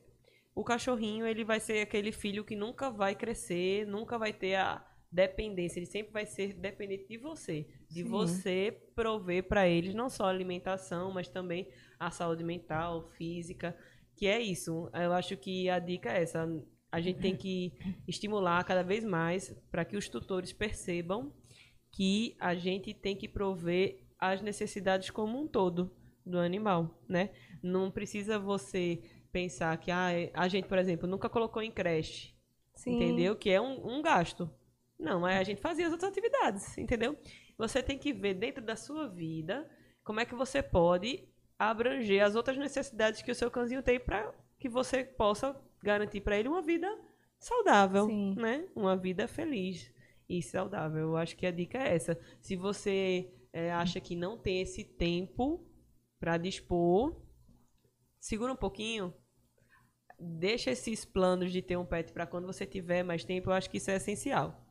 o cachorrinho ele vai ser aquele filho que nunca vai crescer, nunca vai ter a dependência, ele sempre vai ser dependente de você, de Sim. você prover para eles não só a alimentação, mas também a saúde mental, física, que é isso. Eu acho que a dica é essa. A gente tem que estimular cada vez mais para que os tutores percebam que a gente tem que prover as necessidades como um todo do animal, né? Não precisa você pensar que ah, a gente, por exemplo, nunca colocou em creche, Sim. entendeu? Que é um, um gasto. Não, é a gente fazia as outras atividades, entendeu? Você tem que ver dentro da sua vida como é que você pode abranger as outras necessidades que o seu cãozinho tem para que você possa garantir para ele uma vida saudável, Sim. né? Uma vida feliz e saudável. Eu acho que a dica é essa. Se você é, acha que não tem esse tempo para dispor, segura um pouquinho. Deixa esses planos de ter um pet para quando você tiver mais tempo. Eu acho que isso é essencial.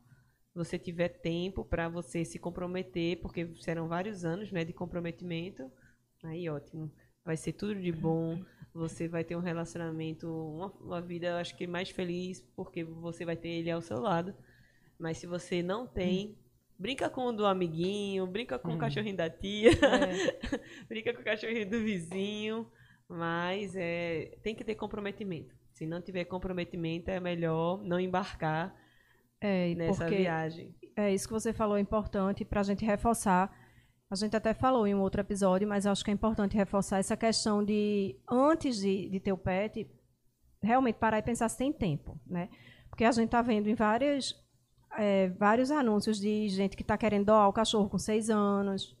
Você tiver tempo para você se comprometer, porque serão vários anos, né, de comprometimento. Aí, ótimo. Vai ser tudo de bom. Você vai ter um relacionamento, uma, uma vida, eu acho que mais feliz, porque você vai ter ele ao seu lado. Mas se você não tem, brinca com o do amiguinho, brinca com o cachorrinho da tia, É. *laughs* brinca com o cachorrinho do vizinho, Mas é, tem que ter comprometimento. Se não tiver comprometimento, é melhor não embarcar É, nessa viagem. é isso que você falou é importante para a gente reforçar. A gente até falou em um outro episódio, mas eu acho que é importante reforçar essa questão de, antes de, de ter o pet, realmente parar e pensar se tem tempo, né? Porque a gente está vendo em várias, é, vários anúncios de gente que está querendo doar o cachorro com seis anos,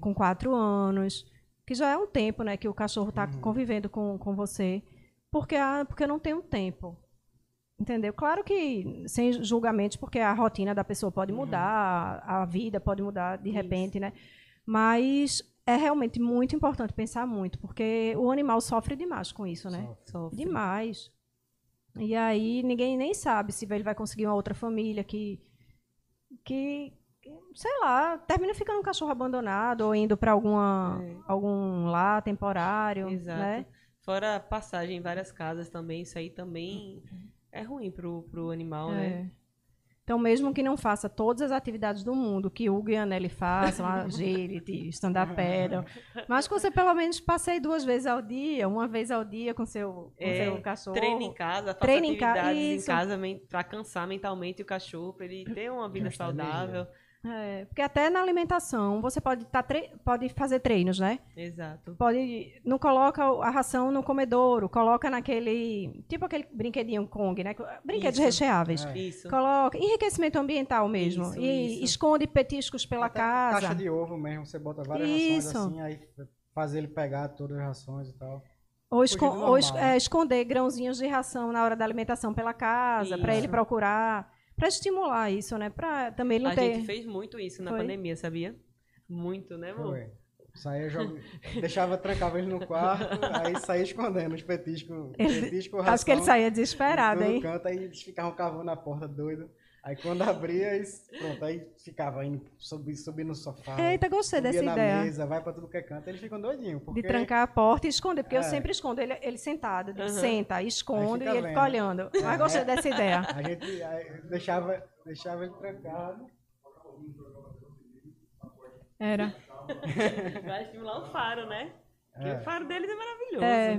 com quatro anos, que já é um tempo, né, que o cachorro está convivendo com, com você, porque, a, porque não tem um tempo. Entendeu? Claro que sem julgamentos, porque a rotina da pessoa pode mudar, a vida pode mudar de Isso. repente, né? Mas é realmente muito importante pensar muito, porque o animal sofre demais com isso, né? Sofre. Sofre. Demais. E aí ninguém nem sabe se ele vai conseguir uma outra família que, que sei lá, termina ficando um cachorro abandonado ou indo para alguma É. algum lá temporário, Exato. né? Fora a passagem em várias casas também, isso aí também é ruim pro, pro animal, né? É. Então, mesmo que não faça todas as atividades do mundo que o Hugo e a Nelly façam, *laughs* agility, stand-up paddle, mas que você pelo menos passeie duas vezes ao dia, uma vez ao dia com seu, com É, seu cachorro. Treine em casa, faça Treine em ca- atividades em casa pra cansar mentalmente o cachorro, pra ele ter uma vida saudável. É, porque até na alimentação você pode, tá tre- pode fazer treinos, né? Exato. Pode, não coloca a ração no comedouro, coloca naquele, tipo aquele brinquedinho Kong, né? Brinquedos Isso. recheáveis. É. Isso. Coloca enriquecimento ambiental mesmo. Isso, e isso. esconde petiscos pela Até casa. Caixa de ovo mesmo, você bota várias Isso. rações assim, aí faz ele pegar todas as rações e tal. Ou, do ou es- né? é, esconder grãozinhos de ração na hora da alimentação pela casa, para ele procurar, para estimular isso, né? Para também não A ter. gente fez muito isso na Foi? pandemia, sabia? Muito, né, amor? Foi. Saía, deixava, trancava ele no quarto, aí saía escondendo os petiscos. Ele- petisco, Acho que ele saía desesperado, hein? canto, aí eles ficavam cavando na porta doido. Aí quando abria, eles- pronto, aí ficava indo subir, subir no sofá. Eita, gostei subia dessa na ideia. mesa, vai pra tudo que é canto, eles ficam doidinhos. Porque De trancar a porta e esconder, porque eu É. sempre escondo ele, ele sentado. Eu Aham. Senta, esconde e fica ele fica olhando. *laughs* Mas gostei dessa ideia. a gente aí, deixava, deixava ele trancado. Era. Vai estimular o faro, né? Porque É. o faro deles é maravilhoso. É.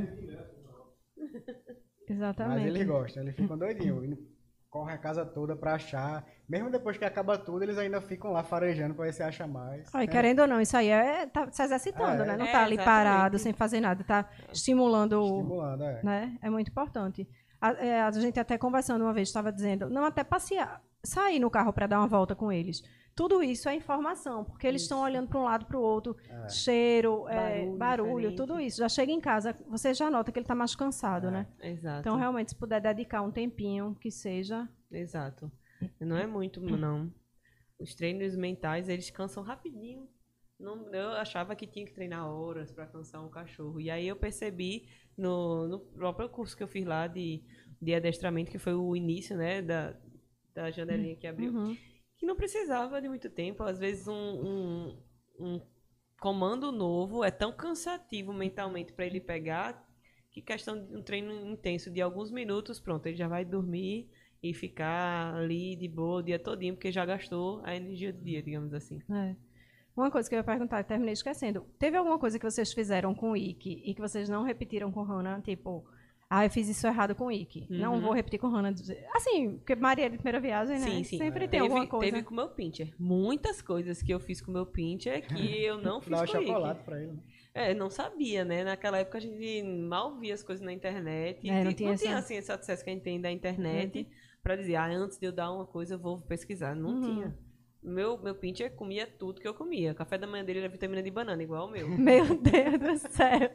Mas Exatamente. eles gostam, eles ficam doidinhos. indo- Corre a casa toda pra achar. Mesmo depois que acaba tudo, eles ainda ficam lá farejando pra ver se acha mais. Ai, É. querendo ou não, isso aí é tá se exercitando, É. né? Não É, tá ali exatamente. parado, sem fazer nada, tá estimulando o, Estimulando, é. né? É muito importante. A, é, a gente até conversando uma vez estava dizendo, não até passear, sair no carro para dar uma volta com eles. Tudo isso é informação, porque eles estão olhando para um lado para o outro, É. cheiro, é, Barulho barulho, diferente. tudo isso. Já chega em casa, você já nota que ele está mais cansado, É. né? Exato. Então, realmente, se puder dedicar um tempinho, que seja. Exato. Não é muito, não. Os treinos mentais, eles cansam rapidinho. Não, eu achava que tinha que treinar horas para cansar um cachorro. E aí eu percebi no, no próprio curso que eu fiz lá de, de adestramento, que foi o início, né, da, da janelinha que abriu, Uhum. Que não precisava de muito tempo. Às vezes um, um, um comando novo é tão cansativo mentalmente para ele pegar que questão de um treino intenso de alguns minutos, pronto, ele já vai dormir e ficar ali de boa o dia todinho, porque já gastou a energia do dia, digamos assim. É. Uma coisa que eu ia perguntar, terminei esquecendo. Teve alguma coisa que vocês fizeram com o Ike e que vocês não repetiram com Hannah? Tipo, ah, eu fiz isso errado com o Ike. Não Uhum. vou repetir com Hannah. Assim, porque Maria de primeira viagem, né? Sim, sim. Sempre tem Teve, alguma coisa. teve com o meu pincher. Muitas coisas que eu fiz com o meu pincher que *laughs* eu não fiz Dava com o Ike. chocolate pra ele. né? É, não sabia, né? Naquela época a gente mal via as coisas na internet. É, não tinha essa- Uhum. assim esse acesso que a gente tem da internet pra dizer, ah, antes de eu dar uma coisa eu vou pesquisar. Não Uhum. tinha. Meu, meu pincher comia tudo que eu comia. Café da manhã dele era vitamina de banana, igual o meu. *laughs* Meu Deus do céu.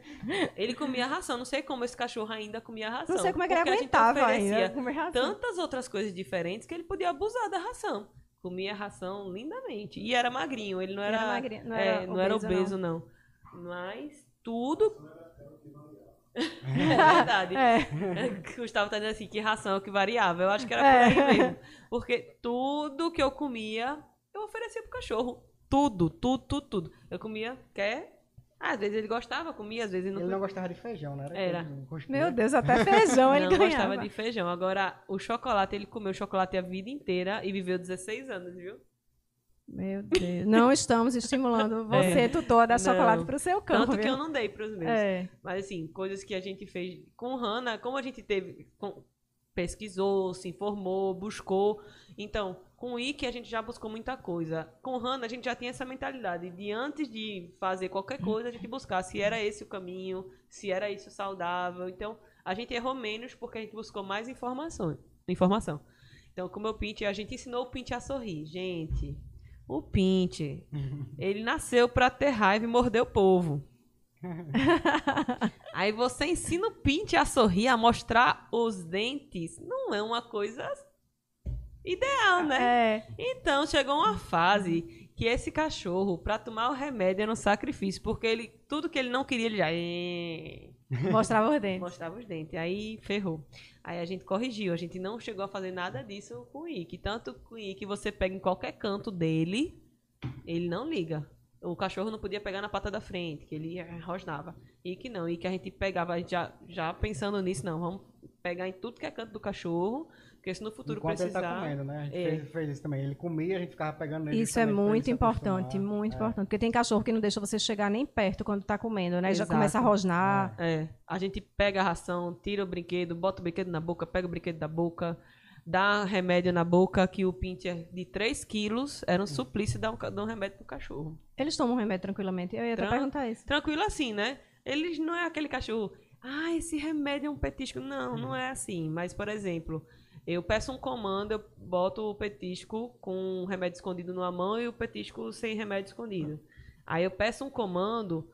Ele comia ração. Não sei como esse cachorro ainda comia ração. Não sei como é que ele porque a gente aguentava oferecia ainda. comer ração. tantas outras coisas diferentes que ele podia abusar da ração. Comia ração lindamente. E era magrinho, ele não era, era magrinho, não é, era não era obeso, obeso, não. Mas tudo. *laughs* é verdade. É. Gustavo tá dizendo assim, que ração é o que variava. Eu acho que era É. por aí mesmo. Porque tudo que eu comia, eu oferecia pro cachorro. Tudo, tudo, tudo, tudo. Eu comia, quer. Ah, às vezes ele gostava, comia, às vezes ele não, Ele não gostava de feijão, né? Era. que cuspia. Meu Deus, até feijão *laughs* ele não ganhava. gostava de feijão. Agora, o chocolate, ele comeu chocolate a vida inteira e viveu 16 anos, viu? Meu Deus. Não estamos estimulando *laughs* você, É. tutor, a dar Não. chocolate pro seu cão. Tanto que viu? eu não dei pros meus. É. Mas assim, coisas que a gente fez com Hannah, como a gente teve. com- pesquisou, se informou, buscou. Então, com o Ike a gente já buscou muita coisa. Com Hannah a gente já tinha essa mentalidade de antes de fazer qualquer coisa, a gente buscar se era esse o caminho, se era isso saudável. Então, a gente errou menos porque a gente buscou mais informações, informação. Então, com o meu Pint, a gente ensinou o Pint a sorrir. Gente, o Pint, *laughs* ele nasceu pra ter raiva e morder o povo. *laughs* Aí você ensina o Pint a sorrir, a mostrar os dentes. Não é uma coisa ideal, né? É. Então chegou uma fase que esse cachorro, pra tomar o remédio, era um sacrifício. Porque ele, tudo que ele não queria, ele já Mostrava os dentes. mostrava os dentes. Aí ferrou. Aí a gente corrigiu. A gente não chegou a fazer nada disso com o Ike. Tanto com o Ike, você pega em qualquer canto dele, ele não liga. O cachorro não podia pegar na pata da frente, que ele rosnava. Ike não. Ike a gente pegava, já, já pensando nisso, não. Vamos pegar em tudo que é canto do cachorro, porque se no futuro Enquanto ele precisar. tá comendo, né? A gente É. fez, fez isso também. Ele comia, a gente ficava pegando nele. Isso é ele muito importante, acostumar. muito É. importante. Porque tem cachorro que não deixa você chegar nem perto quando tá comendo, né? Já Exato. começa a rosnar. É, a gente pega a ração, tira o brinquedo, bota o brinquedo na boca, pega o brinquedo da boca, dá remédio na boca, que o pincher de 3 quilos era um suplício dar um, dar um remédio pro cachorro. Eles tomam remédio tranquilamente. Eu ia até Tran- perguntar isso. Tranquilo assim, né? Eles não é aquele cachorro, ah, esse remédio é um petisco. Não, não é assim. Mas, por exemplo, eu peço um comando, eu boto o petisco com o remédio escondido numa mão e o petisco sem remédio escondido. Aí eu peço um comando,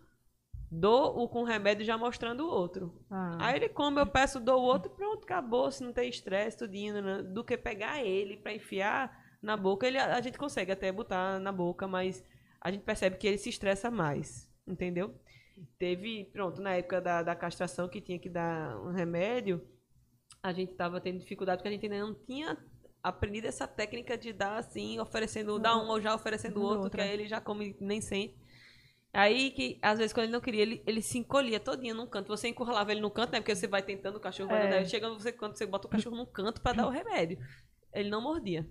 dou o com remédio já mostrando o outro. Ah. Aí ele come, eu peço, dou o outro, pronto, acabou. Se não tem estresse, tudinho, né? do que pegar ele pra enfiar na boca, ele, a gente consegue até botar na boca, mas a gente percebe que ele se estressa mais, entendeu? Teve, pronto, na época da, da castração que tinha que dar um remédio, a gente tava tendo dificuldade porque a gente ainda não tinha aprendido essa técnica de dar assim, oferecendo, dar um ou já oferecendo o Uhum. outro, Outra. que aí ele já come nem sente. Aí que, às vezes, quando ele não queria, ele, ele se encolhia todinho num canto. Você encurralava ele no canto, né? Porque você vai tentando o cachorro, vai É. andando, aí chega você, quando você bota o cachorro num canto pra dar o remédio. Ele não mordia.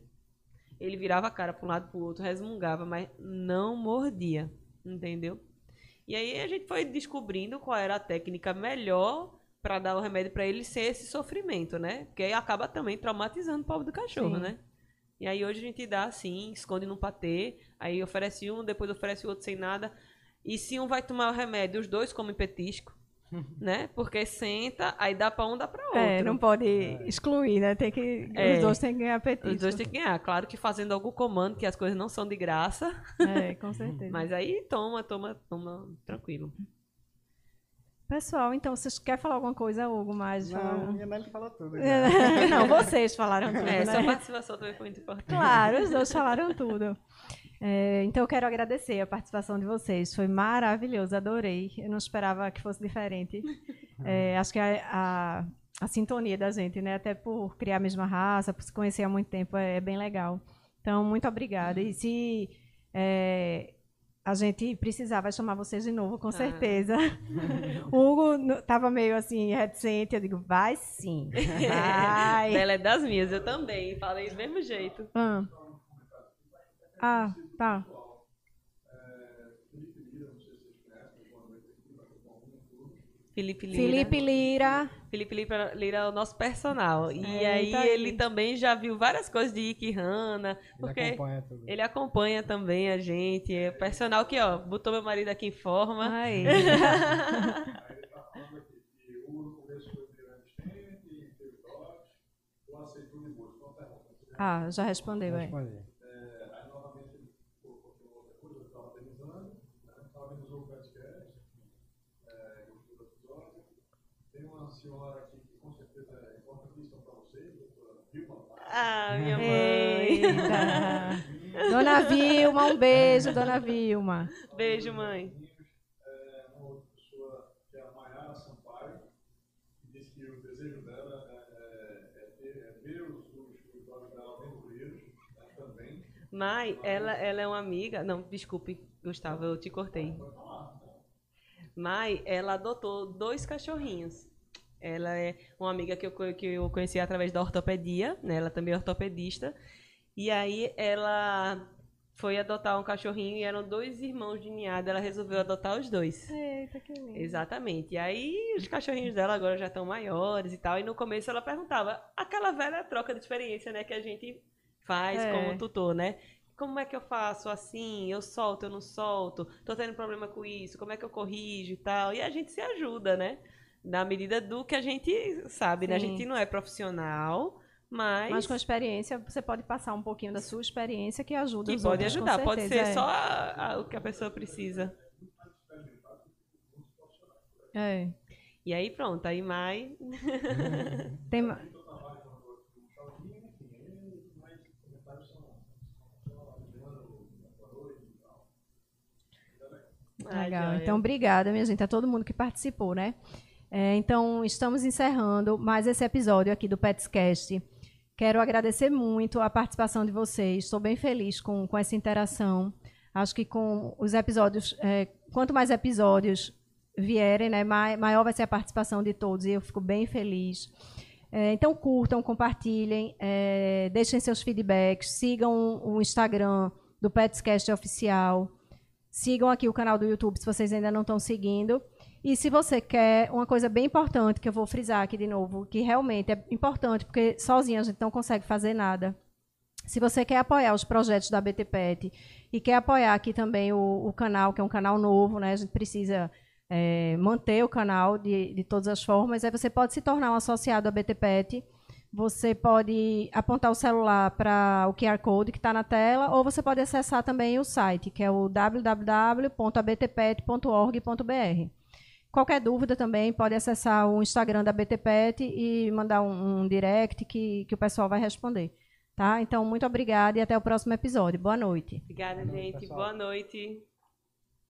Ele virava a cara pra um lado pro outro, resmungava, mas não mordia. Entendeu? E aí a gente foi descobrindo qual era a técnica melhor pra dar o remédio pra ele sem esse sofrimento, né? Porque aí acaba também traumatizando o pobre do cachorro, Sim. né? E aí hoje a gente dá assim, esconde num patê, aí oferece um, depois oferece o outro sem nada. E se um vai tomar o remédio, os dois comem petisco, *laughs* né? Porque senta, aí dá pra um, dá pra outro. É, não pode excluir, né? Tem que, É. Os dois têm que ganhar apetite. Os dois têm que ganhar. Claro que fazendo algum comando, que as coisas não são de graça. É, com certeza. *laughs* Mas aí toma, toma, toma, tranquilo. Pessoal, então, vocês querem falar alguma coisa, Hugo, mais? Não, minha Nelly falou tudo. *laughs* já. Não, vocês falaram tudo, É, né? sua participação também foi muito importante. Claro, os dois *laughs* falaram tudo. É, então, eu quero agradecer a participação de vocês. Foi maravilhoso, adorei. Eu não esperava que fosse diferente. *laughs* É, acho que a, a, a sintonia da gente, né? Até por criar a mesma raça, por se conhecer há muito tempo, é, bem legal. Então, muito obrigada. E se é, a gente precisar, vai chamar vocês de novo, com certeza. o *laughs* Hugo estava meio assim, reticente. Eu digo, vai sim. Vai. *laughs* Ela é das minhas, eu também. Falei do mesmo jeito. Ah, ah tá. Felipe Lira. Felipe Lira. Felipe Lira, Lira é o nosso personal. E É, aí tá aí. ele também já viu várias coisas de Ike Hanna. Ele Porque acompanha tudo. ele acompanha também a gente. É personal que, ó, botou meu marido aqui em forma. Aí. Aí ele está falando aqui que o no começo foi virando estente, teve dote, o aceitou de boa. Então, pergunta. Ah, já respondeu, é. Respondi. É, aí novamente ele colocou outra coisa, eu estava organizando, né, organizou o podcast, é, gostou do episódio. Tem uma senhora aqui que com certeza é importantíssima para vocês, doutora Vilma Paz. Ah, minha mãe. Eita. *laughs* Dona Vilma, um beijo, Dona Vilma. Beijo, mãe. Uma outra pessoa que a Mayara Sampaio, que disse que o desejo dela ter, ver os, os, os olhos dela aventureiros também. Mai, ela, ela é uma amiga. Não, desculpe, Gustavo, eu te cortei. Mai, ela adotou dois cachorrinhos. Ela é uma amiga que eu, que eu conheci através da ortopedia, né? Ela também é ortopedista. E aí ela foi adotar um cachorrinho e eram dois irmãos de ninhada. Ela resolveu adotar os dois. Eita, que lindo. Exatamente. E aí os cachorrinhos dela agora já estão maiores e tal. E no começo ela perguntava aquela velha troca de experiência, né, que a gente faz É. como tutor, né? Como é que eu faço assim? Eu solto, eu não solto? Tô tendo problema com isso? Como é que eu corrijo e tal? E a gente se ajuda, né? Na medida do que a gente sabe, né? A gente não é profissional, mas, Mas com a experiência, você pode passar um pouquinho da sua experiência que ajuda que os pode outros, ajudar. Pode ser é. só a- a- o que a pessoa precisa. É. E aí pronto, aí Mai *laughs* Tem... Legal. Então, obrigada, minha gente, a todo mundo que participou, né? É, então, estamos encerrando mais esse episódio aqui do Petscast. Quero agradecer muito a participação de vocês. Estou bem feliz com, com essa interação. Acho que com os episódios, é, quanto mais episódios vierem, né, mai- maior vai ser a participação de todos e eu fico bem feliz. É, então, curtam, compartilhem, é, deixem seus feedbacks, sigam o Instagram do Petscast Oficial. Sigam aqui o canal do YouTube se vocês ainda não estão seguindo. E se você quer uma coisa bem importante, que eu vou frisar aqui de novo, que realmente é importante, porque sozinha a gente não consegue fazer nada. Se você quer apoiar os projetos da BTPET e quer apoiar aqui também o, o canal, que é um canal novo, né? A gente precisa é, manter o canal de, de todas as formas. Aí você pode se tornar um associado à BTPET. Você pode apontar o celular para o QR Code que está na tela, ou você pode acessar também o site, que é o www.abtpet.org.br. Qualquer dúvida também pode acessar o Instagram da BTPET e mandar um, um direct que, que o pessoal vai responder. Tá? Então, muito obrigada e até o próximo episódio. Boa noite. Obrigada, Boa noite, gente. pessoal. Boa noite.